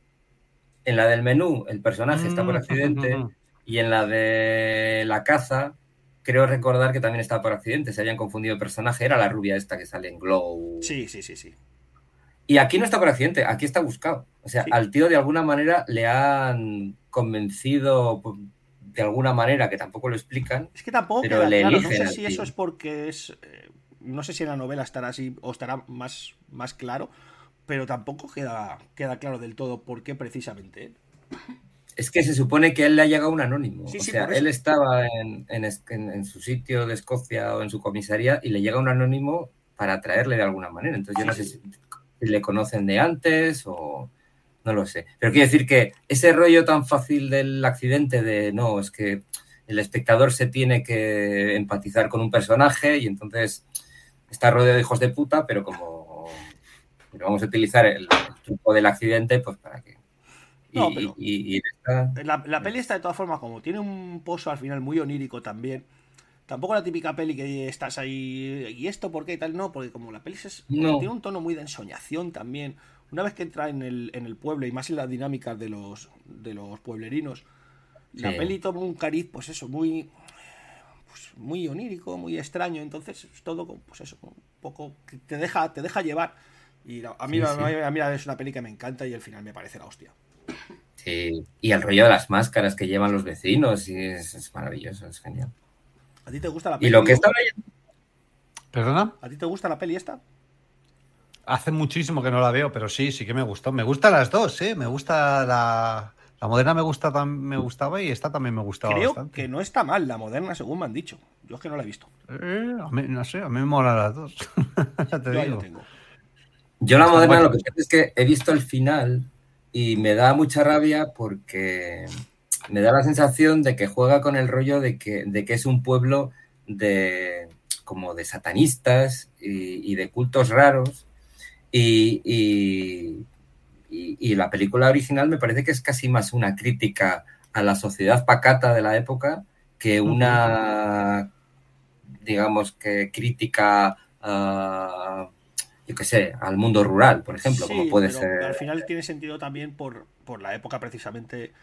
En la del menú, el personaje está por Mm, accidente mm. Y en la de la caza, creo recordar que también está por accidente. Se habían confundido el personaje, era la rubia esta que sale en Glow. Sí, sí, sí, sí. Y aquí no está por accidente, aquí está buscado. O sea, Sí. al tío de alguna manera le han convencido de alguna manera, que tampoco lo explican, Es que tampoco Pero queda le claro. No sé si tío. eso es porque es. eh, no sé si en la novela estará así o estará más, más claro, pero tampoco queda, queda claro del todo por qué precisamente él. Es que se supone que a él le ha llegado un anónimo. Sí, o sí, sea, él estaba en, su sitio de Escocia o en su comisaría y le llega un anónimo para traerle de alguna manera. Entonces yo no sé si, si le conocen de antes o no lo sé. Pero quiero decir que ese rollo tan fácil del accidente de no, es que el espectador se tiene que empatizar con un personaje y entonces está rodeado de hijos de puta, pero como pero vamos a utilizar el, el truco del accidente pues para que... Y, No, pero- y- y está- La, la peli está de todas formas, como tiene un pozo al final muy onírico también. Tampoco la típica peli que estás ahí. ¿Y esto por qué? Y tal, no, porque como la peli es, No. tiene un tono muy de ensoñación también. Una vez que entra en el, en el pueblo y más en las dinámicas de los, de los pueblerinos, la peli toma un cariz, pues eso, muy. Pues muy onírico, muy extraño. Entonces es todo, pues eso, un poco. que te deja, te deja llevar. Y a mí, Sí, sí. a mí es una peli que me encanta y el final me parece la hostia. Sí, y el rollo de las máscaras que llevan los vecinos, y es, es maravilloso, es genial. ¿A ti te gusta la peli? Y lo que leyendo, ¿Perdona? ¿A ti te gusta la peli esta? Hace muchísimo que no la veo, pero sí, sí que me gustó. Me gustan las dos, ¿eh? Me gusta la, la moderna me, gusta, me gustaba y esta también me gustaba Creo bastante. que no está mal la moderna, según me han dicho. Yo es que no la he visto. Eh, a mí- no sé, a mí me molan las dos. ya te Yo ahí digo. lo tengo. Yo la Está moderna lo que pasa es que he visto el final y me da mucha rabia porque me da la sensación de que juega con el rollo de que, de que es un pueblo de como de satanistas y, y de cultos raros. Y, y- la película original me parece que es casi más una crítica a la sociedad pacata de la época que una digamos que crítica a yo qué sé, al mundo rural, por ejemplo, Sí, como puede pero ser. Al final tiene sentido también por, por la época precisamente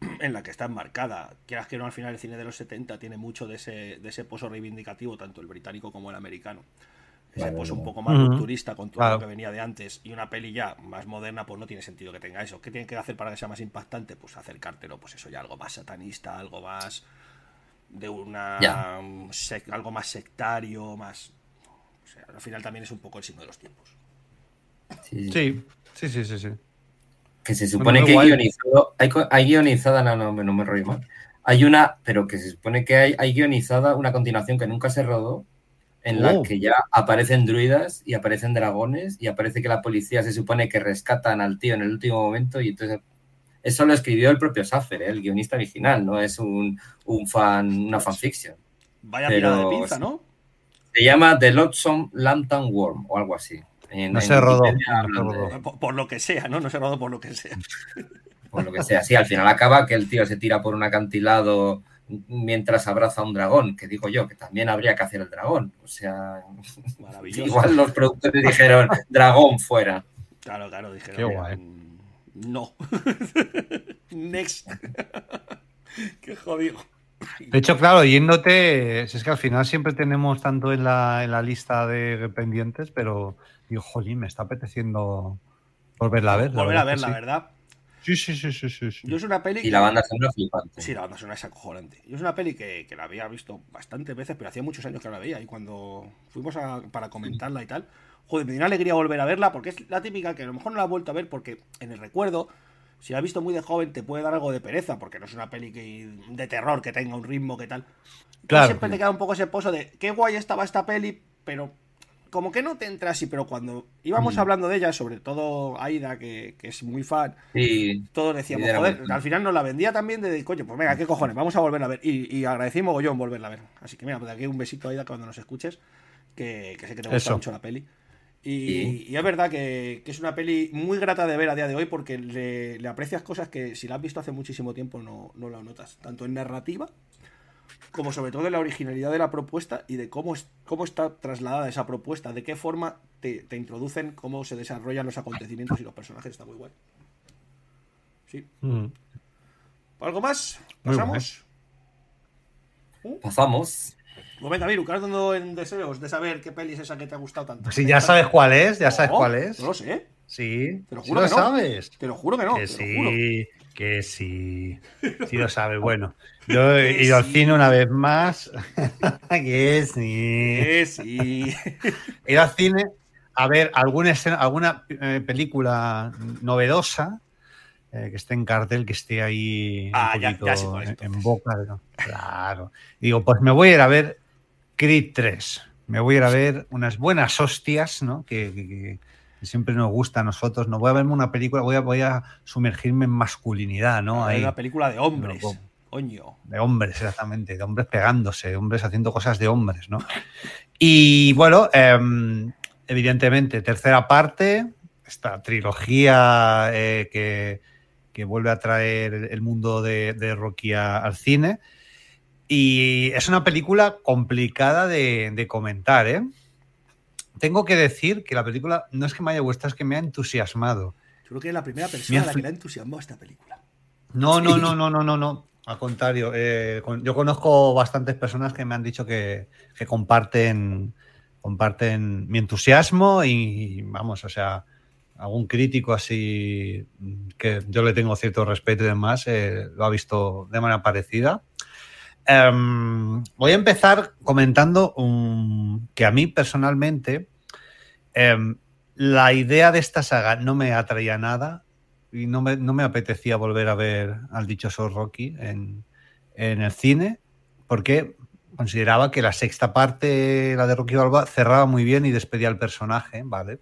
en la que está enmarcada. Quieras que no, al final el cine de los 70 tiene mucho de ese, de ese pozo reivindicativo, tanto el británico como el americano. Ese Vale, pozo un poco más rupturista con todo Claro. lo que venía de antes y una peli ya más moderna, pues no tiene sentido que tenga eso. ¿Qué tiene que hacer para que sea más impactante? Pues acercártelo, pues eso ya algo más satanista, algo más de una Ya. sec- algo más sectario, más o sea, al final también es un poco el signo de los tiempos. Sí, sí. Sí, sí, sí. Que se supone que hay guionizado, hay, guionizada, no, no, me- no me rollo mal. Hay una, pero que se supone que hay, hay guionizada una continuación que nunca se rodó, en la Oh. que ya aparecen druidas y aparecen dragones y aparece que la policía se supone que rescatan al tío en el último momento y entonces eso lo escribió el propio Saffer, ¿eh? el guionista original, no es un, un fan, una fanfiction. Vaya Pero- tirada de pinza, ¿no? Se llama The Lonesome Lantern Worm o algo así. En- No en se rodó, no. Por, por lo que sea, ¿no? No se rodó por lo que sea. por lo que sea. Sí, al final acaba que el tío se tira por un acantilado mientras abraza a un dragón, que digo yo, que también habría que hacer el dragón. O sea, Maravilloso. igual los productores dijeron, dragón fuera. Claro, claro, dije. Qué guay. No. Next. Qué jodido. De hecho, claro, yéndote, es que al final siempre tenemos tanto en la, en la lista de pendientes, pero digo, jolín, me está apeteciendo volverla a ver. la Volver a verla, sí. ¿verdad? Sí, sí, sí, sí, sí. Yo es una peli. Y la banda sonora flipante. Sí, la banda sonora es acojonante. Yo es una peli que, que la había visto bastantes veces, pero hacía muchos años que no la veía. Y cuando fuimos a- para comentarla y tal, joder, me dio una alegría volver a verla porque es la típica que a lo mejor no la he vuelto a ver porque en el recuerdo, si la has visto muy de joven, te puede dar algo de pereza porque no es una peli que, de terror que tenga un ritmo que tal. Entonces Claro. siempre te queda un poco ese pozo de qué guay estaba esta peli, pero como que no te entra así. Pero cuando íbamos Mm. hablando de ella, sobre todo Aida, que, que es muy fan, Sí, todos decíamos, joder, al final nos la vendía también de, coño, pues venga, qué cojones, vamos a volverla a ver. Y, y agradecimos mogollón volverla a ver. Así que mira, pues de aquí un besito Aida cuando nos escuches, que, que sé que te gusta Eso. mucho la peli. Y, Sí. y es verdad que, que es una peli muy grata de ver a día de hoy porque le, le aprecias cosas que si la has visto hace muchísimo tiempo no, no la notas, tanto en narrativa como sobre todo en la originalidad de la propuesta y de cómo, es, cómo está trasladada esa propuesta, de qué forma te, te introducen, cómo se desarrollan los acontecimientos y los personajes, está muy guay. Sí. Mm. ¿Algo más? ¿Pasamos? pasamos. Pues venga, Viru, que ahora ando en deseos de saber qué peli es esa que te ha gustado tanto. Sí, ya sabes cuál es, ya sabes No, cuál es. No lo sé, Sí, Te lo sí juro lo que no. sabes. te lo juro que no. que sí, que sí. Sí lo sabes. Bueno, yo he Que ido al cine una vez más. que sí. Eh, sí. He ido al cine a ver alguna, escena- alguna eh, película novedosa eh, que esté en cartel, que esté ahí Ah, un poquito ya en, boca. ¿no? Claro. Y digo, pues me voy a ir a ver Creed 3. Me voy a ir a ver unas buenas hostias, ¿no? Que, que- que- que siempre nos gusta a nosotros. No voy a verme una película, voy a, voy a sumergirme en masculinidad, ¿no? Ahí, una película de hombres. No, Coño. de hombres, exactamente, de hombres pegándose, de hombres haciendo cosas de hombres, ¿no? Y bueno, em, evidentemente, tercera parte, esta trilogía eh, que, que vuelve a traer el- mundo de, de Rocky a- al cine. Y es una película complicada de, de comentar, ¿eh? Tengo que decir que la película no es que me haya gustado, es que me ha entusiasmado. Yo creo que es la primera persona a la que le ha entusiasmado esta película. No, no, no, no, no, no, no. Al contrario, eh, con- yo conozco bastantes personas que me han dicho que, que comparten, comparten mi entusiasmo y, vamos, o sea, algún crítico así mm, que yo le tengo cierto respeto y demás, eh, lo ha visto de manera parecida. Em, voy a empezar comentando que a mí personalmente em, la idea de esta saga no me atraía nada. y no me, no me apetecía volver a ver al dichoso Rocky en, en el cine, porque consideraba que la sexta parte, la de Rocky Balboa, cerraba muy bien y despedía al personaje, ¿vale?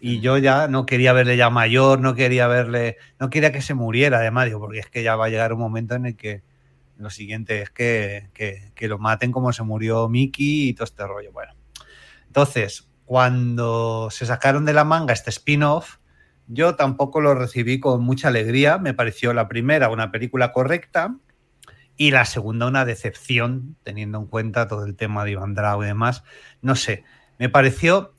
Y yo ya no quería verle ya mayor, no quería verle, no quería que se muriera, además, digo, porque es que ya va a llegar un momento en el que lo siguiente es que, que, que lo maten como se murió Mickey y todo este rollo. Bueno, entonces, cuando se sacaron de la manga este spin-off, yo tampoco lo recibí con mucha alegría. Me pareció la primera una película correcta y la segunda una decepción, teniendo en cuenta todo el tema de Iván Drago y demás. No sé, me pareció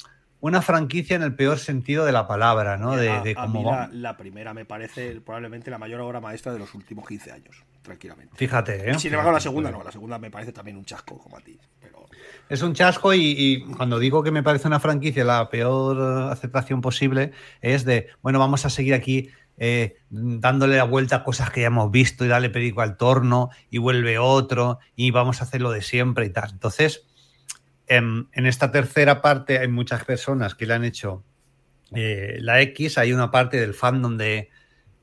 una franquicia en el peor sentido de la palabra, ¿no? De, a cómo la, la primera me parece probablemente la mayor obra maestra de los últimos 15 años, tranquilamente. Fíjate, ¿eh? Y sin embargo, la segunda no, la segunda me parece también un chasco, como a ti. Pero Es un chasco y, y cuando digo que me parece una franquicia la peor eh, aceptación posible es de, bueno, vamos a seguir aquí eh, dándole la vuelta a cosas que ya hemos visto y darle perico al torno y vuelve otro y vamos a hacerlo de siempre y tal. Entonces, en, en esta tercera parte hay muchas personas que le han hecho eh, la X, hay una parte del fandom de,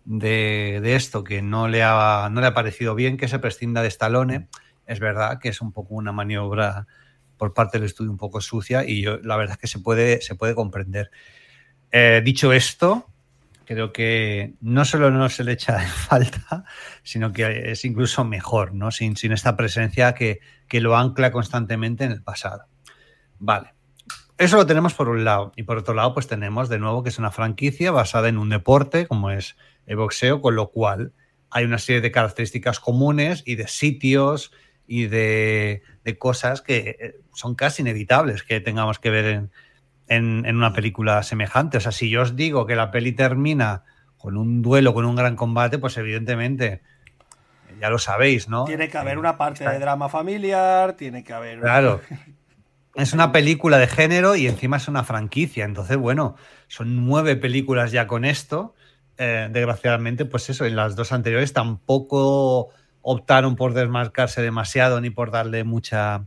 de, de esto que no le, ha, no le ha parecido bien que se prescinda de Stallone. Es verdad que es un poco una maniobra por parte del estudio un poco sucia y yo, la verdad es que se puede, se puede comprender. Eh, dicho esto, creo que no solo no se le echa en falta, sino que es incluso mejor, ¿no? Sin, sin esta presencia que, que lo ancla constantemente en el pasado. Vale. Eso lo tenemos por un lado. Y por otro lado, pues tenemos de nuevo que es una franquicia basada en un deporte, como es el boxeo, con lo cual hay una serie de características comunes y de sitios y de, de cosas que eh, son casi inevitables que tengamos que ver en, en, en, una película semejante. O sea, si yo os digo que la peli termina con un duelo, con un gran combate, pues evidentemente ya lo sabéis, ¿no? Tiene que haber una parte de drama familiar, tiene que haber... Claro. Es una película de género y encima es una franquicia. Entonces, bueno, son nueve películas ya con esto. Eh, desgraciadamente, pues eso, en las dos anteriores tampoco optaron por desmarcarse demasiado ni por darle mucha,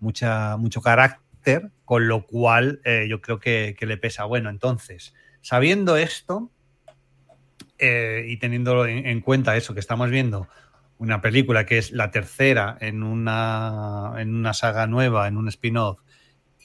mucha, mucho carácter, con lo cual eh, yo creo que, le pesa. Bueno, entonces, sabiendo esto eh, y teniendo en, en, cuenta eso, que estamos viendo una película que es la tercera en una, en una saga nueva, en un spin-off,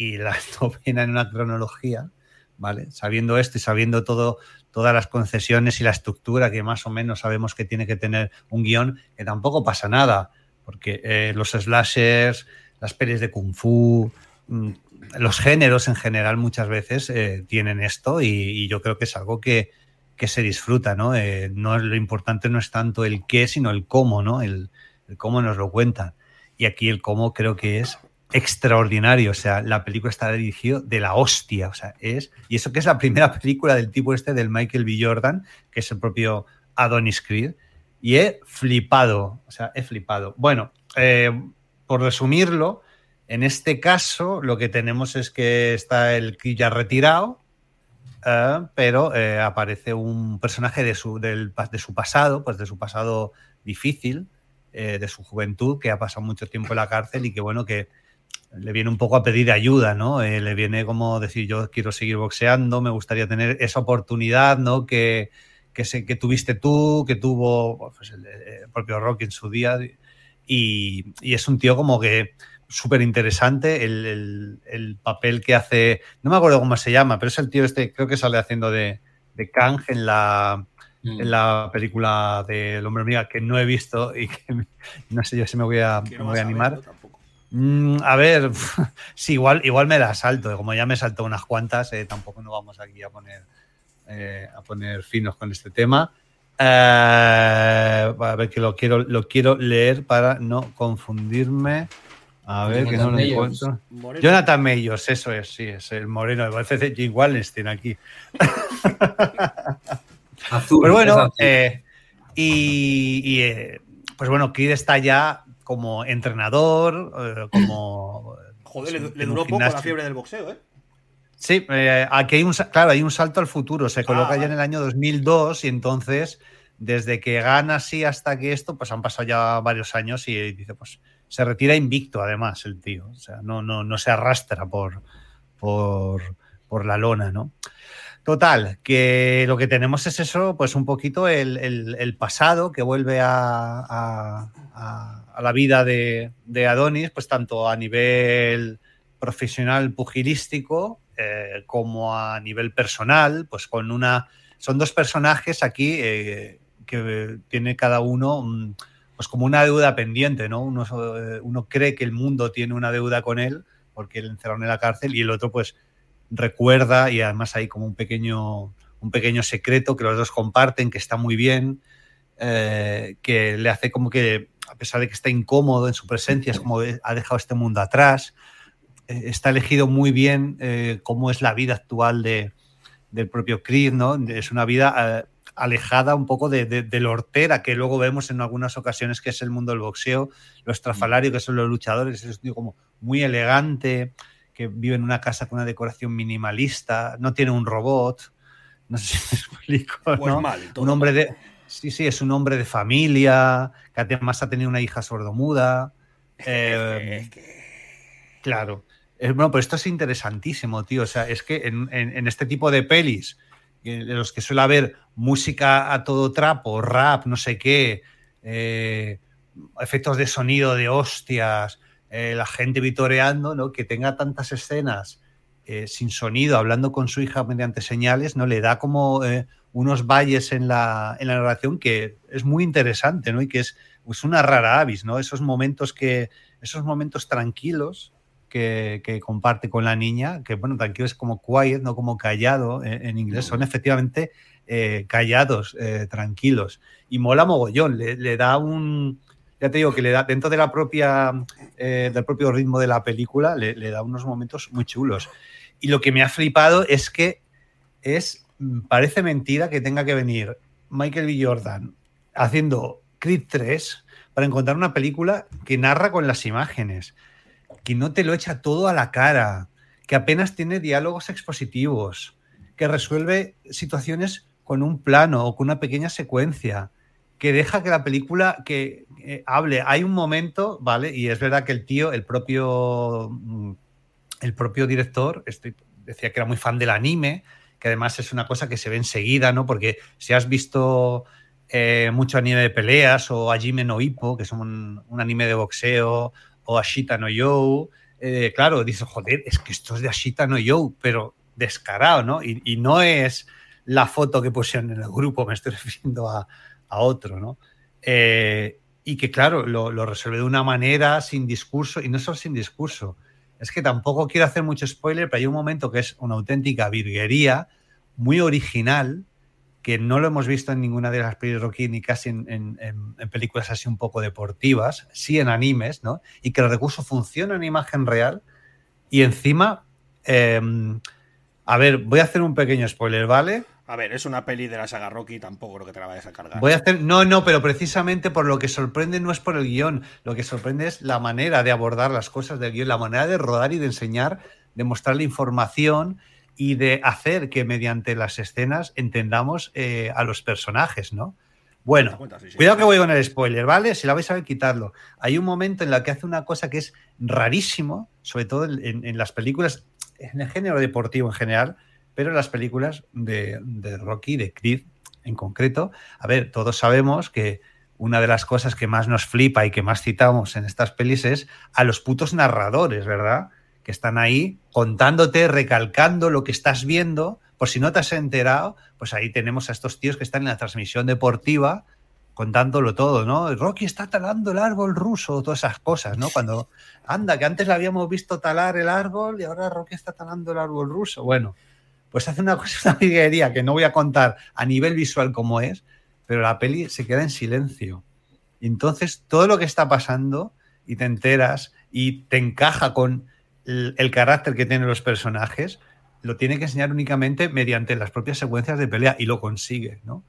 y la novena en una cronología, ¿vale? Sabiendo esto y sabiendo todo, todas las concesiones y la estructura que más o menos sabemos que tiene que tener un guion, que tampoco pasa nada, porque eh, los slashers, las pelis de kung fu, mmm, los géneros en general muchas veces eh, tienen esto y, y, yo creo que es algo que, que se disfruta, ¿no? Eh, no lo importante no es tanto el qué, sino el cómo, ¿no? El, el cómo nos lo cuentan. Y aquí el cómo creo que es extraordinario. O sea, la película está dirigida de la hostia. O sea, es. Y eso que es la primera película del tipo este del Michael B. Jordan, que es el propio Adonis Creed. Y he flipado. O sea, he flipado. Bueno, eh, por resumirlo, en este caso lo que tenemos es que está el Creed ya retirado. Uh, pero eh, aparece un personaje de su, de su pasado, pues de su pasado difícil, eh, de su juventud, que ha pasado mucho tiempo en la cárcel y que, bueno, que le viene un poco a pedir ayuda, ¿no? Eh, le viene como decir, yo quiero seguir boxeando, me gustaría tener esa oportunidad, ¿no? Que, que, se, que tuviste tú, que tuvo pues, el, el, propio Rocky en su día. Y, y, es un tío como que súper interesante el, el, el, papel que hace, no me acuerdo cómo se llama, pero es el tío este, creo que sale haciendo de, de Kang en la, mm. en la película del Hombre Hormiga que no he visto y que no sé yo si me voy a, me voy a animar. A, Mm, a ver, sí, igual, igual me la salto. Como ya me saltó unas cuantas, eh, tampoco no vamos aquí a poner, eh, a poner finos con este tema. Eh, a ver, que lo quiero, lo quiero leer para no confundirme. A ver, que no lo encuentro. Moreno. Jonathan Mayors, eso es, sí, es el moreno. Me parece Jim Wallenstein aquí. Azul. Pero bueno, eh, y, y pues bueno, Kid está ya como entrenador, eh, como. Joder, le, le duró poco la fiebre del boxeo, ¿eh? Sí, eh, aquí hay un, claro, hay un salto al futuro. Se coloca ah, ya en el año 2002 y entonces, desde que gana así hasta que esto, pues han pasado ya varios años y dice, pues se retira invicto además el tío. O sea, no, no, no se arrastra por, por, por la lona, ¿no? Total, que lo que tenemos es eso, pues un poquito el, pasado que vuelve a, la vida de, Adonis, pues tanto a nivel profesional pugilístico eh, como a nivel personal, pues con una... Son dos personajes aquí eh, que tiene cada uno pues como una deuda pendiente, ¿no? Uno, eh, uno cree que el mundo tiene una deuda con él porque le encerraron en la cárcel y el otro pues recuerda y además hay como un pequeño, un pequeño secreto que los dos comparten, que está muy bien, eh, que le hace como que, a pesar de que está incómodo en su presencia, es como ha dejado este mundo atrás, eh, está elegido muy bien eh, cómo es la vida actual de, del propio Creed, ¿no? Es una vida alejada un poco de, de, lo hortera que luego vemos en algunas ocasiones que es el mundo del boxeo, lo estrafalario que son los luchadores, es como muy elegante, que vive en una casa con una decoración minimalista, no tiene un robot, no sé si me explico, pues un hombre de... Sí, sí, es un hombre de familia, que además ha tenido una hija sordomuda. Eh, claro. bueno, pero esto es interesantísimo, tío. O sea, es que en, este tipo de pelis, de los que suele haber música a todo trapo, rap, no sé qué, eh, efectos de sonido de hostias, eh, la gente vitoreando, ¿no? que tenga tantas escenas eh, sin sonido, hablando con su hija mediante señales, ¿no? le da como eh, unos valles en la, en la, narración que es muy interesante, ¿no? Y que es pues, una rara avis, ¿no? Esos momentos que, esos momentos tranquilos que, que, comparte con la niña, que bueno, tranquilo es como quiet, no como callado en, inglés, son efectivamente callados, tranquilos. Y mola mogollón, le da un, ya te digo que le da, dentro de la propia, eh, del propio ritmo de la película, le, da unos momentos muy chulos. Y lo que me ha flipado es que es, parece mentira que tenga que venir Michael B. Jordan haciendo Creed 3 para encontrar una película que narra con las imágenes, que no te lo echa todo a la cara, que apenas tiene diálogos expositivos, que resuelve situaciones con un plano o con una pequeña secuencia que deja que la película que eh, hable. Hay un momento, ¿vale? Y es verdad que el tío, el propio, mm, el propio director, este, decía que era muy fan del anime, que además es una cosa que se ve enseguida, ¿no? Porque si has visto eh, mucho anime de peleas o Ajime no Ippo, que son un, anime de boxeo, o Ashita no Yo, eh, claro, dices, joder, es que esto es de Ashita no Yo, pero descarado, ¿no? Y, y no es la foto que pusieron en el grupo, me estoy refiriendo a, a otro, ¿no? Eh, y que, claro, lo, resuelve de una manera sin discurso, y no solo sin discurso, es que tampoco quiero hacer mucho spoiler, pero hay un momento que es una auténtica virguería, muy original, que no lo hemos visto en ninguna de las películas Rocky ni casi en, películas así un poco deportivas, sí en animes, ¿no? Y que el recurso funciona en imagen real y encima, em, a ver, voy a hacer un pequeño spoiler, ¿vale? A ver, es una peli de la saga Rocky, tampoco creo que te la vayas a cargar. Voy a hacer. No, no, pero precisamente por lo que sorprende no es por el guion. Lo que sorprende es la manera de abordar las cosas del guion, la manera de rodar y de enseñar, de mostrar la información y de hacer que mediante las escenas entendamos eh, a los personajes, ¿no? Bueno, cuidado que voy con el spoiler, ¿vale? Si la vais a ver, quitarlo. Hay un momento en el que hace una cosa que es rarísimo, sobre todo en las películas, en el género deportivo en general, pero las películas de, Rocky, de Creed en concreto, a ver, todos sabemos que una de las cosas que más nos flipa y que más citamos en estas pelis es a los putos narradores, ¿verdad? Que están ahí contándote, recalcando lo que estás viendo. Por si no te has enterado, pues ahí tenemos a estos tíos que están en la transmisión deportiva contándolo todo, ¿no? Rocky está talando el árbol ruso, todas esas cosas, ¿no? Cuando, anda, que antes le habíamos visto talar el árbol y ahora Rocky está talando el árbol ruso. Bueno, pues hace una cosa, una que no voy a contar a nivel visual como es, pero la peli se queda en silencio. Entonces todo lo que está pasando y te enteras y te encaja con el, carácter que tienen los personajes, lo tiene que enseñar únicamente mediante las propias secuencias de pelea y lo consigue, ¿no?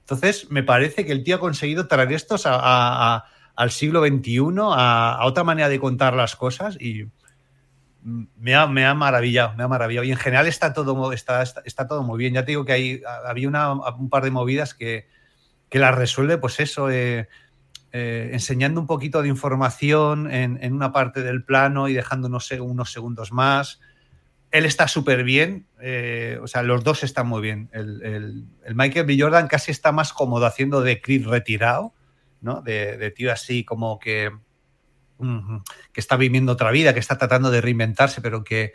Entonces, me parece que el tío ha conseguido traer estos al siglo XXI, a, a, otra manera de contar las cosas y me ha, me ha, maravillado, me ha maravillado. Y en general está todo, está, está, todo muy bien. Ya te digo que hay, había una, un par de movidas que, que las resuelve, pues eso, eh, eh, enseñando un poquito de información en, en, una parte del plano y dejando unos, unos segundos más. él está súper bien, eh, o sea, los dos están muy bien. El, Michael B. Jordan casi está más cómodo haciendo de Creed retirado, ¿no? De, tío así como que, que está viviendo otra vida, que está tratando de reinventarse, pero que,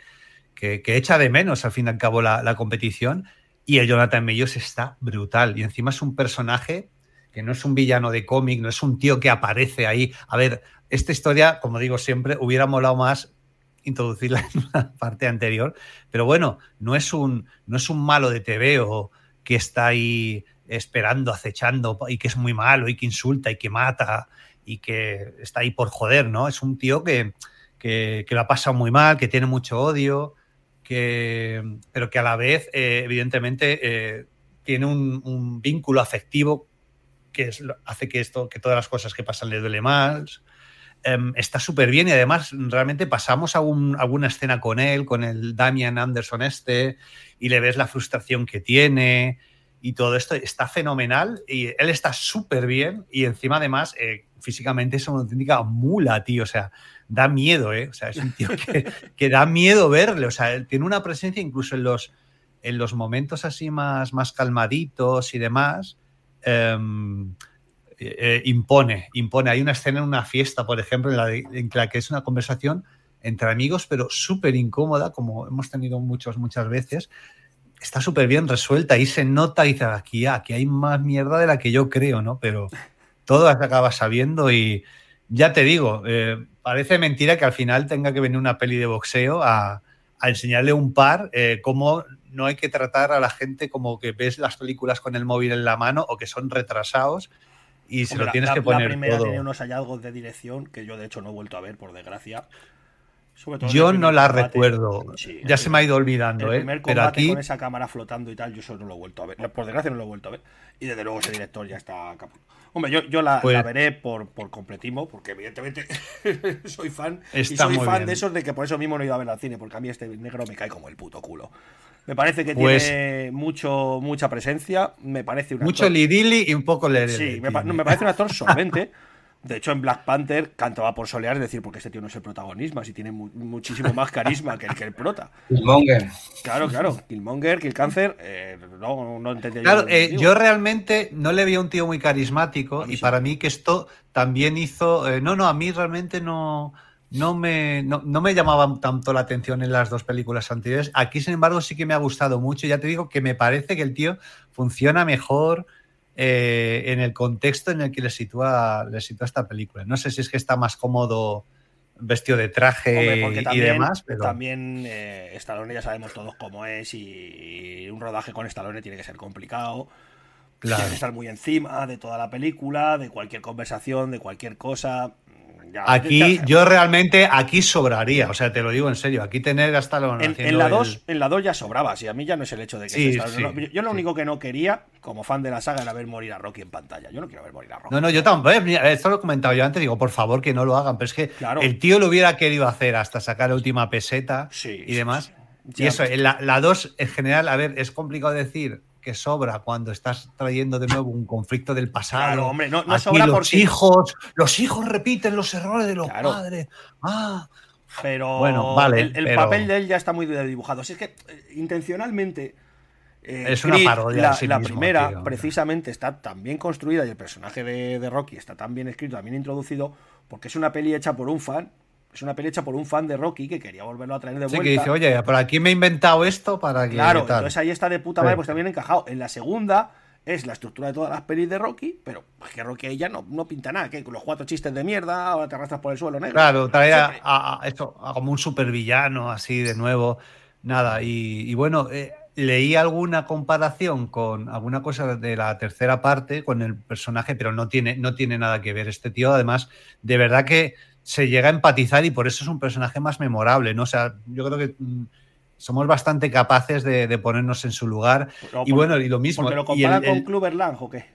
que, echa de menos al fin y al cabo la, competición. Y el Jonathan Mellos está brutal. Y encima es un personaje que no es un villano de cómic, no es un tío que aparece ahí. A ver, esta historia, como digo siempre, hubiera molado más introducirla en una parte anterior, pero bueno, no es un, no es un malo de TV o que está ahí esperando, acechando y que es muy malo y que insulta y que mata y que está ahí por joder, ¿no? Es un tío que, que, lo ha pasado muy mal, que tiene mucho odio, que, pero que a la vez, eh, evidentemente, eh, tiene un, vínculo afectivo que hace que esto, que todas las cosas que pasan le duele más. Em, está súper bien y además realmente pasamos a escena con él, con el Damian Anderson este, y le ves la frustración que tiene y todo esto está fenomenal y él está súper bien y encima además eh, físicamente es una auténtica mula, tío, o sea, da miedo, ¿eh? O sea, es un tío que, da miedo verle, o sea, tiene una presencia incluso en los, en los momentos así más, más calmaditos y demás. Em, eh, impone, impone. Hay una escena en una fiesta, por ejemplo, en la, que es una conversación entre amigos, pero súper incómoda, como hemos tenido muchos, muchas veces. Está súper bien resuelta y se nota y dice, aquí, aquí hay más mierda de la que yo creo, ¿no? Pero todo acaba sabiendo y ya te digo, eh, parece mentira que al final tenga que venir una peli de boxeo a, enseñarle un par eh, cómo no hay que tratar a la gente como que ves las películas con el móvil en la mano o que son retrasados y se lo tienes que poner. La primera tiene unos hallazgos de dirección que yo de hecho no he vuelto a ver, por desgracia. Yo no la recuerdo. ya se me ha ido olvidando, el ¿eh? primer Pero aquí... con esa cámara flotando y tal, yo eso no lo he vuelto a ver. Por desgracia no lo he vuelto a ver. Y desde luego ese director ya está Hombre, yo, yo la, pues veré por, por completismo, porque evidentemente soy fan. y soy fan de esos de que por eso mismo no he ido a ver al cine, porque a mí este negro me cae como el puto culo. Me parece que pues tiene mucho, mucha presencia. Me parece un Mucho lidili y un poco le. Sí, me, parece un actor solvente. De hecho, en Black Panther cantaba por solear, es decir, porque este tío no es el protagonismo, si tiene muchísimo más carisma que el que el prota. Killmonger. Claro, claro. Killmonger, Killcáncer, eh, no, no entendía claro, yo. Eh, yo realmente no le vi a un tío muy carismático y para mí que esto también hizo. Eh, no, no, a mí realmente no no me, no, me llamaban tanto la atención en las dos películas anteriores. Aquí, sin embargo, sí que me ha gustado mucho. Ya te digo que me parece que el tío funciona mejor eh, en el contexto en el que le sitúa, le sitúa esta película. No sé si es que está más cómodo vestido de traje y demás, pero... También eh, Stallone ya sabemos todos cómo es y un rodaje con Stallone tiene que ser complicado. Claro. Tiene que estar muy encima de toda la película, de cualquier conversación, de cualquier cosa aquí yo realmente aquí sobraría, o sea, te lo digo en serio, aquí tener hasta lo en, en la 2 en la 2 ya sobraba, si a mí ya no es el hecho de que yo lo único que no quería como fan de la saga era ver morir a Rocky en pantalla. Yo no quiero ver morir a Rocky. No, no, yo tampoco, eh, esto lo he comentado yo antes, digo, por favor que no lo hagan, pero es que el tío lo hubiera querido hacer hasta sacar la última peseta y demás. y eso, la 2 en general, a ver, es complicado decir que sobra cuando estás trayendo de nuevo un conflicto del pasado. Claro, hombre, no, no sobra los hijos, los hijos repiten los errores de los padres. Ah. Pero bueno, vale, el, papel de él ya está muy dibujado. Si es que eh, intencionalmente eh, es una parodia. La, primera, precisamente, está tan bien construida y el personaje de, de, Rocky está tan bien escrito, tan bien introducido, porque es una peli hecha por un fan es una peli hecha por un fan de Rocky que quería volverlo a traer de vuelta. Sí, que dice, oye, por aquí me he inventado esto para que. Claro, entonces ahí está de puta madre, pues también encajado. En la segunda es la estructura de todas las pelis de Rocky, pero que Rocky ella no, no pinta nada, que con los cuatro chistes de mierda, ahora te arrastras por el suelo negro. Claro, trae a, esto, como un supervillano así de nuevo. Nada, y, bueno, eh, leí alguna comparación con alguna cosa de la tercera parte con el personaje, pero no tiene, no tiene nada que ver. Este tío, además, de verdad que se llega a empatizar y por eso es un personaje más memorable, ¿no? O sea, yo creo que mm, somos bastante capaces de, ponernos en su lugar. y bueno, y lo mismo. ¿Porque lo compara con Clubber Lang o qué?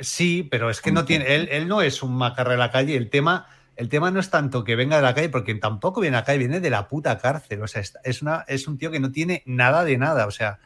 Sí, pero es que no tiene, él, él no es un macarre de la calle. El tema, el tema no es tanto que venga de la calle, porque tampoco viene de la calle, viene de la puta cárcel. O sea, es, una, es un tío que no tiene nada de nada. O sea,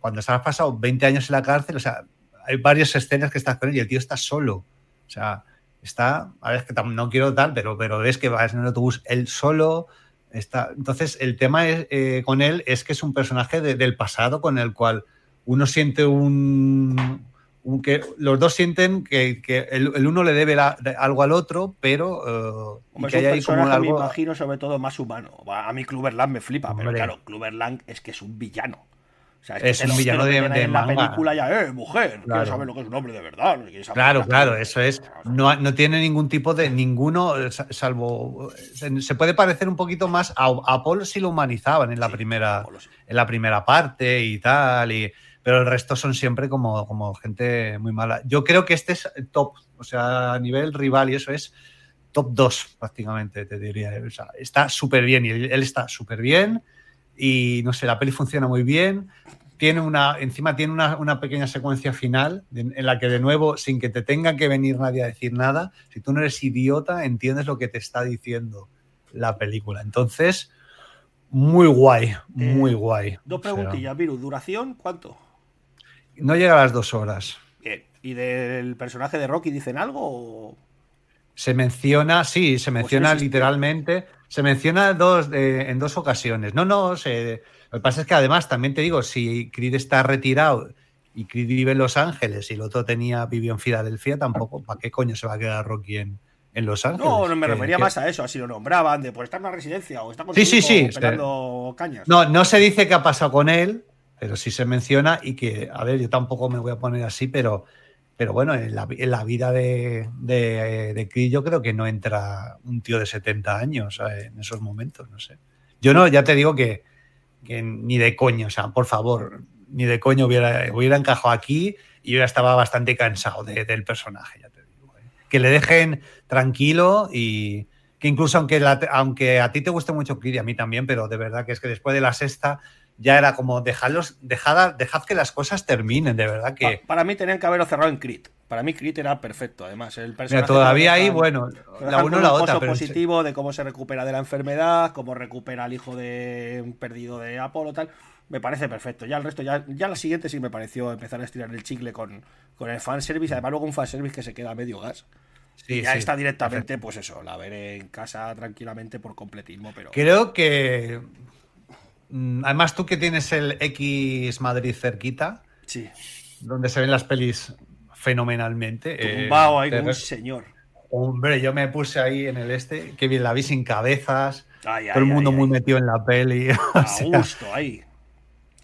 cuando has pasado 20 años en la cárcel, o sea, hay varias escenas que estás con él y el tío está solo. O sea, está, a ver, es que no quiero tal, pero, pero ves que vas en el autobús él solo, Está, entonces, el tema es, eh, con él es que es un personaje de- del pasado con el cual uno siente un. un que los dos sienten que, que el, el uno le debe la- de- algo al otro, pero. eh, Hombre, que es un hay ahí como personaje, me algo. imagino, sobre todo más humano. A mí Cluberland me flipa, pero claro, Cluberland es que es un villano. Sea, Es que te un villano de- de en la manga. película ya, eh, mujer, Claro. quiero saber lo que es un hombre de verdad. no saber Claro, claro, eso es. No, no tiene ningún tipo de ninguno, eh, sa- salvo. Se, se puede parecer un poquito más a, a Paul si lo humanizaban en la Sí, primera, Apolo sí. en la primera parte y tal. Y, pero el resto son siempre como, como gente muy mala. Yo creo que este es top, o sea, a nivel rival y eso es top 2 prácticamente, te diría. O sea, está súper bien y él está súper bien y no sé, la peli funciona muy bien. Tiene una, encima tiene una, una pequeña secuencia final de- en la que de nuevo, sin que te tenga que venir nadie a decir nada, si tú no eres idiota, entiendes lo que te está diciendo la película. Entonces, muy guay, muy Eh, guay. Dos O sea, preguntillas, Virus. ¿Duración? ¿Cuánto? no llega a las dos horas. Bien. ¿Y del personaje de Rocky dicen algo? o- Se menciona, sí, se menciona existe. literalmente, se menciona dos, eh, en dos ocasiones. No, no, se- lo que pasa es que además también te digo, si Creed está retirado y Creed vive en Los Ángeles y el otro tenía vivió en Filadelfia, tampoco, ¿para qué coño se va a quedar Rocky en, en Los Ángeles? No, no me refería que- más a eso, así lo nombraban, de por estar en una residencia o está con Sí, sí, sí, pelando cañas. No, no se dice qué ha pasado con él, pero sí se menciona y que, a ver, yo tampoco me voy a poner así, pero, pero bueno, en la, en la vida de, de, de Creed yo creo que no entra un tío de 70 años en esos momentos, no sé. Yo no, ya te digo que, que ni de coño, o sea, por favor, ni de coño hubiera, hubiera encajado aquí y yo ya estaba bastante cansado de- del personaje, ya te digo. ¿eh? Que le dejen tranquilo y que incluso aunque, aunque a ti te guste mucho Creed y a mí también, pero de verdad que es que después de la sexta ya era como dejadlos, dejad, dejad que las cosas terminen, de verdad que... Pa- para mí tenían que haberlo cerrado en Creed. Para mí Creed era perfecto, además. El Mira, personaje todavía te lo ahí, bueno, la dejan una con o la un otra, pero positivo de cómo se recupera de la enfermedad, cómo recupera al hijo de un perdido de Apolo, tal. Me parece perfecto. Ya el resto, ya, ya la siguiente sí me pareció empezar a estirar el chicle con, con el fanservice. Además, luego un fanservice que se queda a medio gas. sí, ya sí, está directamente, pues eso, la veré en casa tranquilamente por completismo, pero. Creo que... mm, Además, tú que tienes el X Madrid cerquita, Sí. donde se ven las pelis fenomenalmente. eh, Tumbado ahí como un señor. Hombre, yo me puse ahí en el este, que bien la vi sin cabezas, Ay, todo el mundo ay, muy metido en la peli. o A sea, gusto ahí.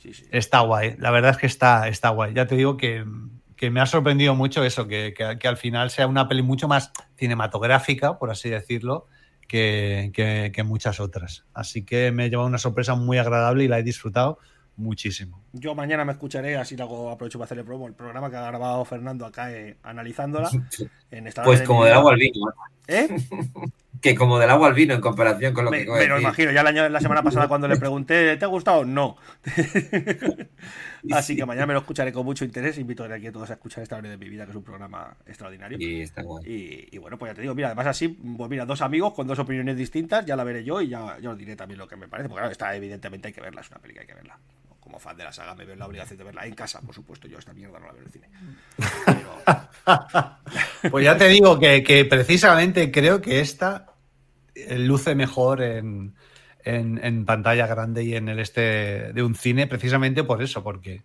Sí, sí. está guay, la verdad es que está, está guay. Ya te digo que, que me ha sorprendido mucho eso, que, que- que al final sea una peli mucho más cinematográfica, por así decirlo, que, que- que muchas otras. Así que me ha llevado una sorpresa muy agradable y la he disfrutado muchísimo. Yo mañana me escucharé, así lo hago, aprovecho para hacerle promo, el programa que ha grabado Fernando acá eh, analizándola. En Pues de como del Nimiedad. agua al vino. ¿Eh? Que como del agua al vino en comparación con lo Me, que me lo imagino, ya el año, la semana pasada cuando le pregunté, ¿te ha gustado? No. Así que mañana me lo escucharé con mucho interés. Invito a aquí a todos a escuchar esta hora de mi vida, que es un programa extraordinario. Y está guay. Y, y bueno, pues ya te digo, mira, además así, pues mira, dos amigos con dos opiniones distintas, ya la veré yo y ya, ya os diré también lo que me parece. Porque claro, está evidentemente hay que verla, es una película, hay que verla. Como fan de la saga me veo la obligación de verla en casa, por supuesto, yo esta mierda no la veo en el cine. Pero, Pues ya te digo que, que precisamente creo que esta luce mejor en, en- en pantalla grande y en el este de un cine, precisamente por eso, porque,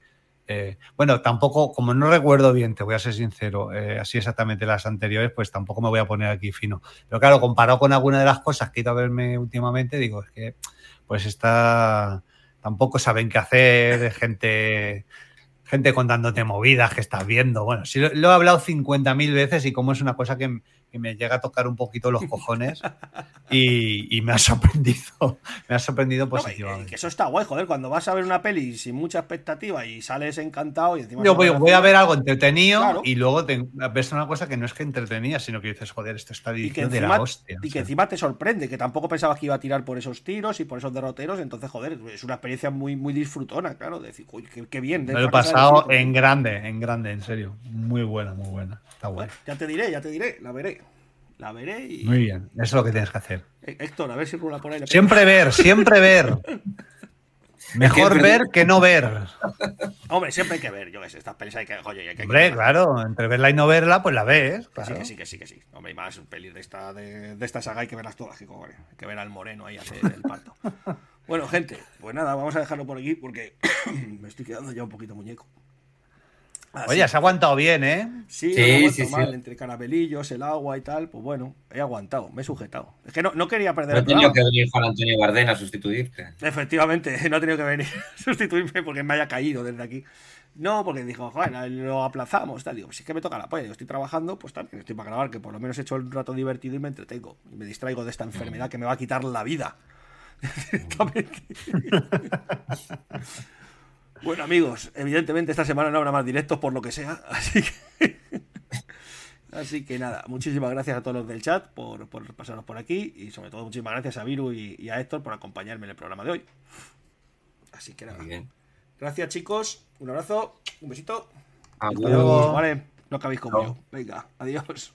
eh, bueno, tampoco, como no recuerdo bien, te voy a ser sincero, eh, así exactamente las anteriores, pues tampoco me voy a poner aquí fino. Pero claro, comparado con alguna de las cosas que he ido a verme últimamente, digo, es que, pues está, tampoco saben qué hacer, gente gente contándote movidas que estás viendo. Bueno, lo, lo he hablado 50.000 veces y como es una cosa que, que me llega a tocar un poquito los cojones y, y me ha sorprendido, me ha sorprendido no, que- positivamente. que eso está guay, joder, cuando vas a ver una peli sin mucha expectativa y sales encantado y encima... Yo voy, a ver algo entretenido Claro. y luego te, ves una cosa que no es que entretenida, sino que dices, joder, esto está dirigido de la hostia. y o que sea. encima te sorprende, que tampoco pensabas que iba a tirar por esos tiros y por esos derroteros, entonces, joder, es una experiencia muy, muy disfrutona, claro, de decir, uy, qué, qué bien. de Me lo he pasado en grande, en grande, en serio. Muy buena, muy buena. Está guay. Bueno, ya te diré, ya te diré, la veré. La veré y. Muy bien, eso es lo que tienes que hacer. Eh, Héctor, a ver si rula por ahí. Siempre ver, siempre ver. Mejor que- ver que no ver. Hombre, siempre hay que ver, yo qué sé, estas pelis hay que. Hay que Hombre, claro, entre verla y no verla, pues la ves. Que sí, claro. que sí, que sí, que sí. Hombre, y más pelis de esta, de, de esta saga hay que verlas todas, que. Hay que ver al moreno ahí hacer el parto. bueno, gente, pues nada, vamos a dejarlo por aquí porque me estoy quedando ya un poquito muñeco. Así Oye, has aguantado bien, ¿eh? Sí, Sí, no sí, sí. mal, entre caramelillos, el agua y tal, pues bueno, he aguantado, me he sujetado. Es que no, no quería perder No el ha tenido programa. que venir Juan Antonio Bardén a sustituirte. Efectivamente, no ha tenido que venir a sustituirme porque me haya caído desde aquí. No, porque dijo, bueno, lo aplazamos, tal. Digo, pues es que me toca la polla, yo estoy trabajando, pues también estoy para grabar, que por lo menos he hecho un rato divertido y me entretengo. Y me distraigo de esta enfermedad que me va a quitar la vida. Directamente. bueno, amigos, evidentemente esta semana no habrá más directos por lo que sea, así que. Así que nada, muchísimas gracias a todos los del chat por, por pasaros por aquí y sobre todo muchísimas gracias a Viru y, y a Héctor por acompañarme en el programa de hoy. Así que nada. Bien. Gracias chicos, un abrazo, un besito. Hasta luego, ¿vale? No acabéis como Chao. yo. Venga, adiós.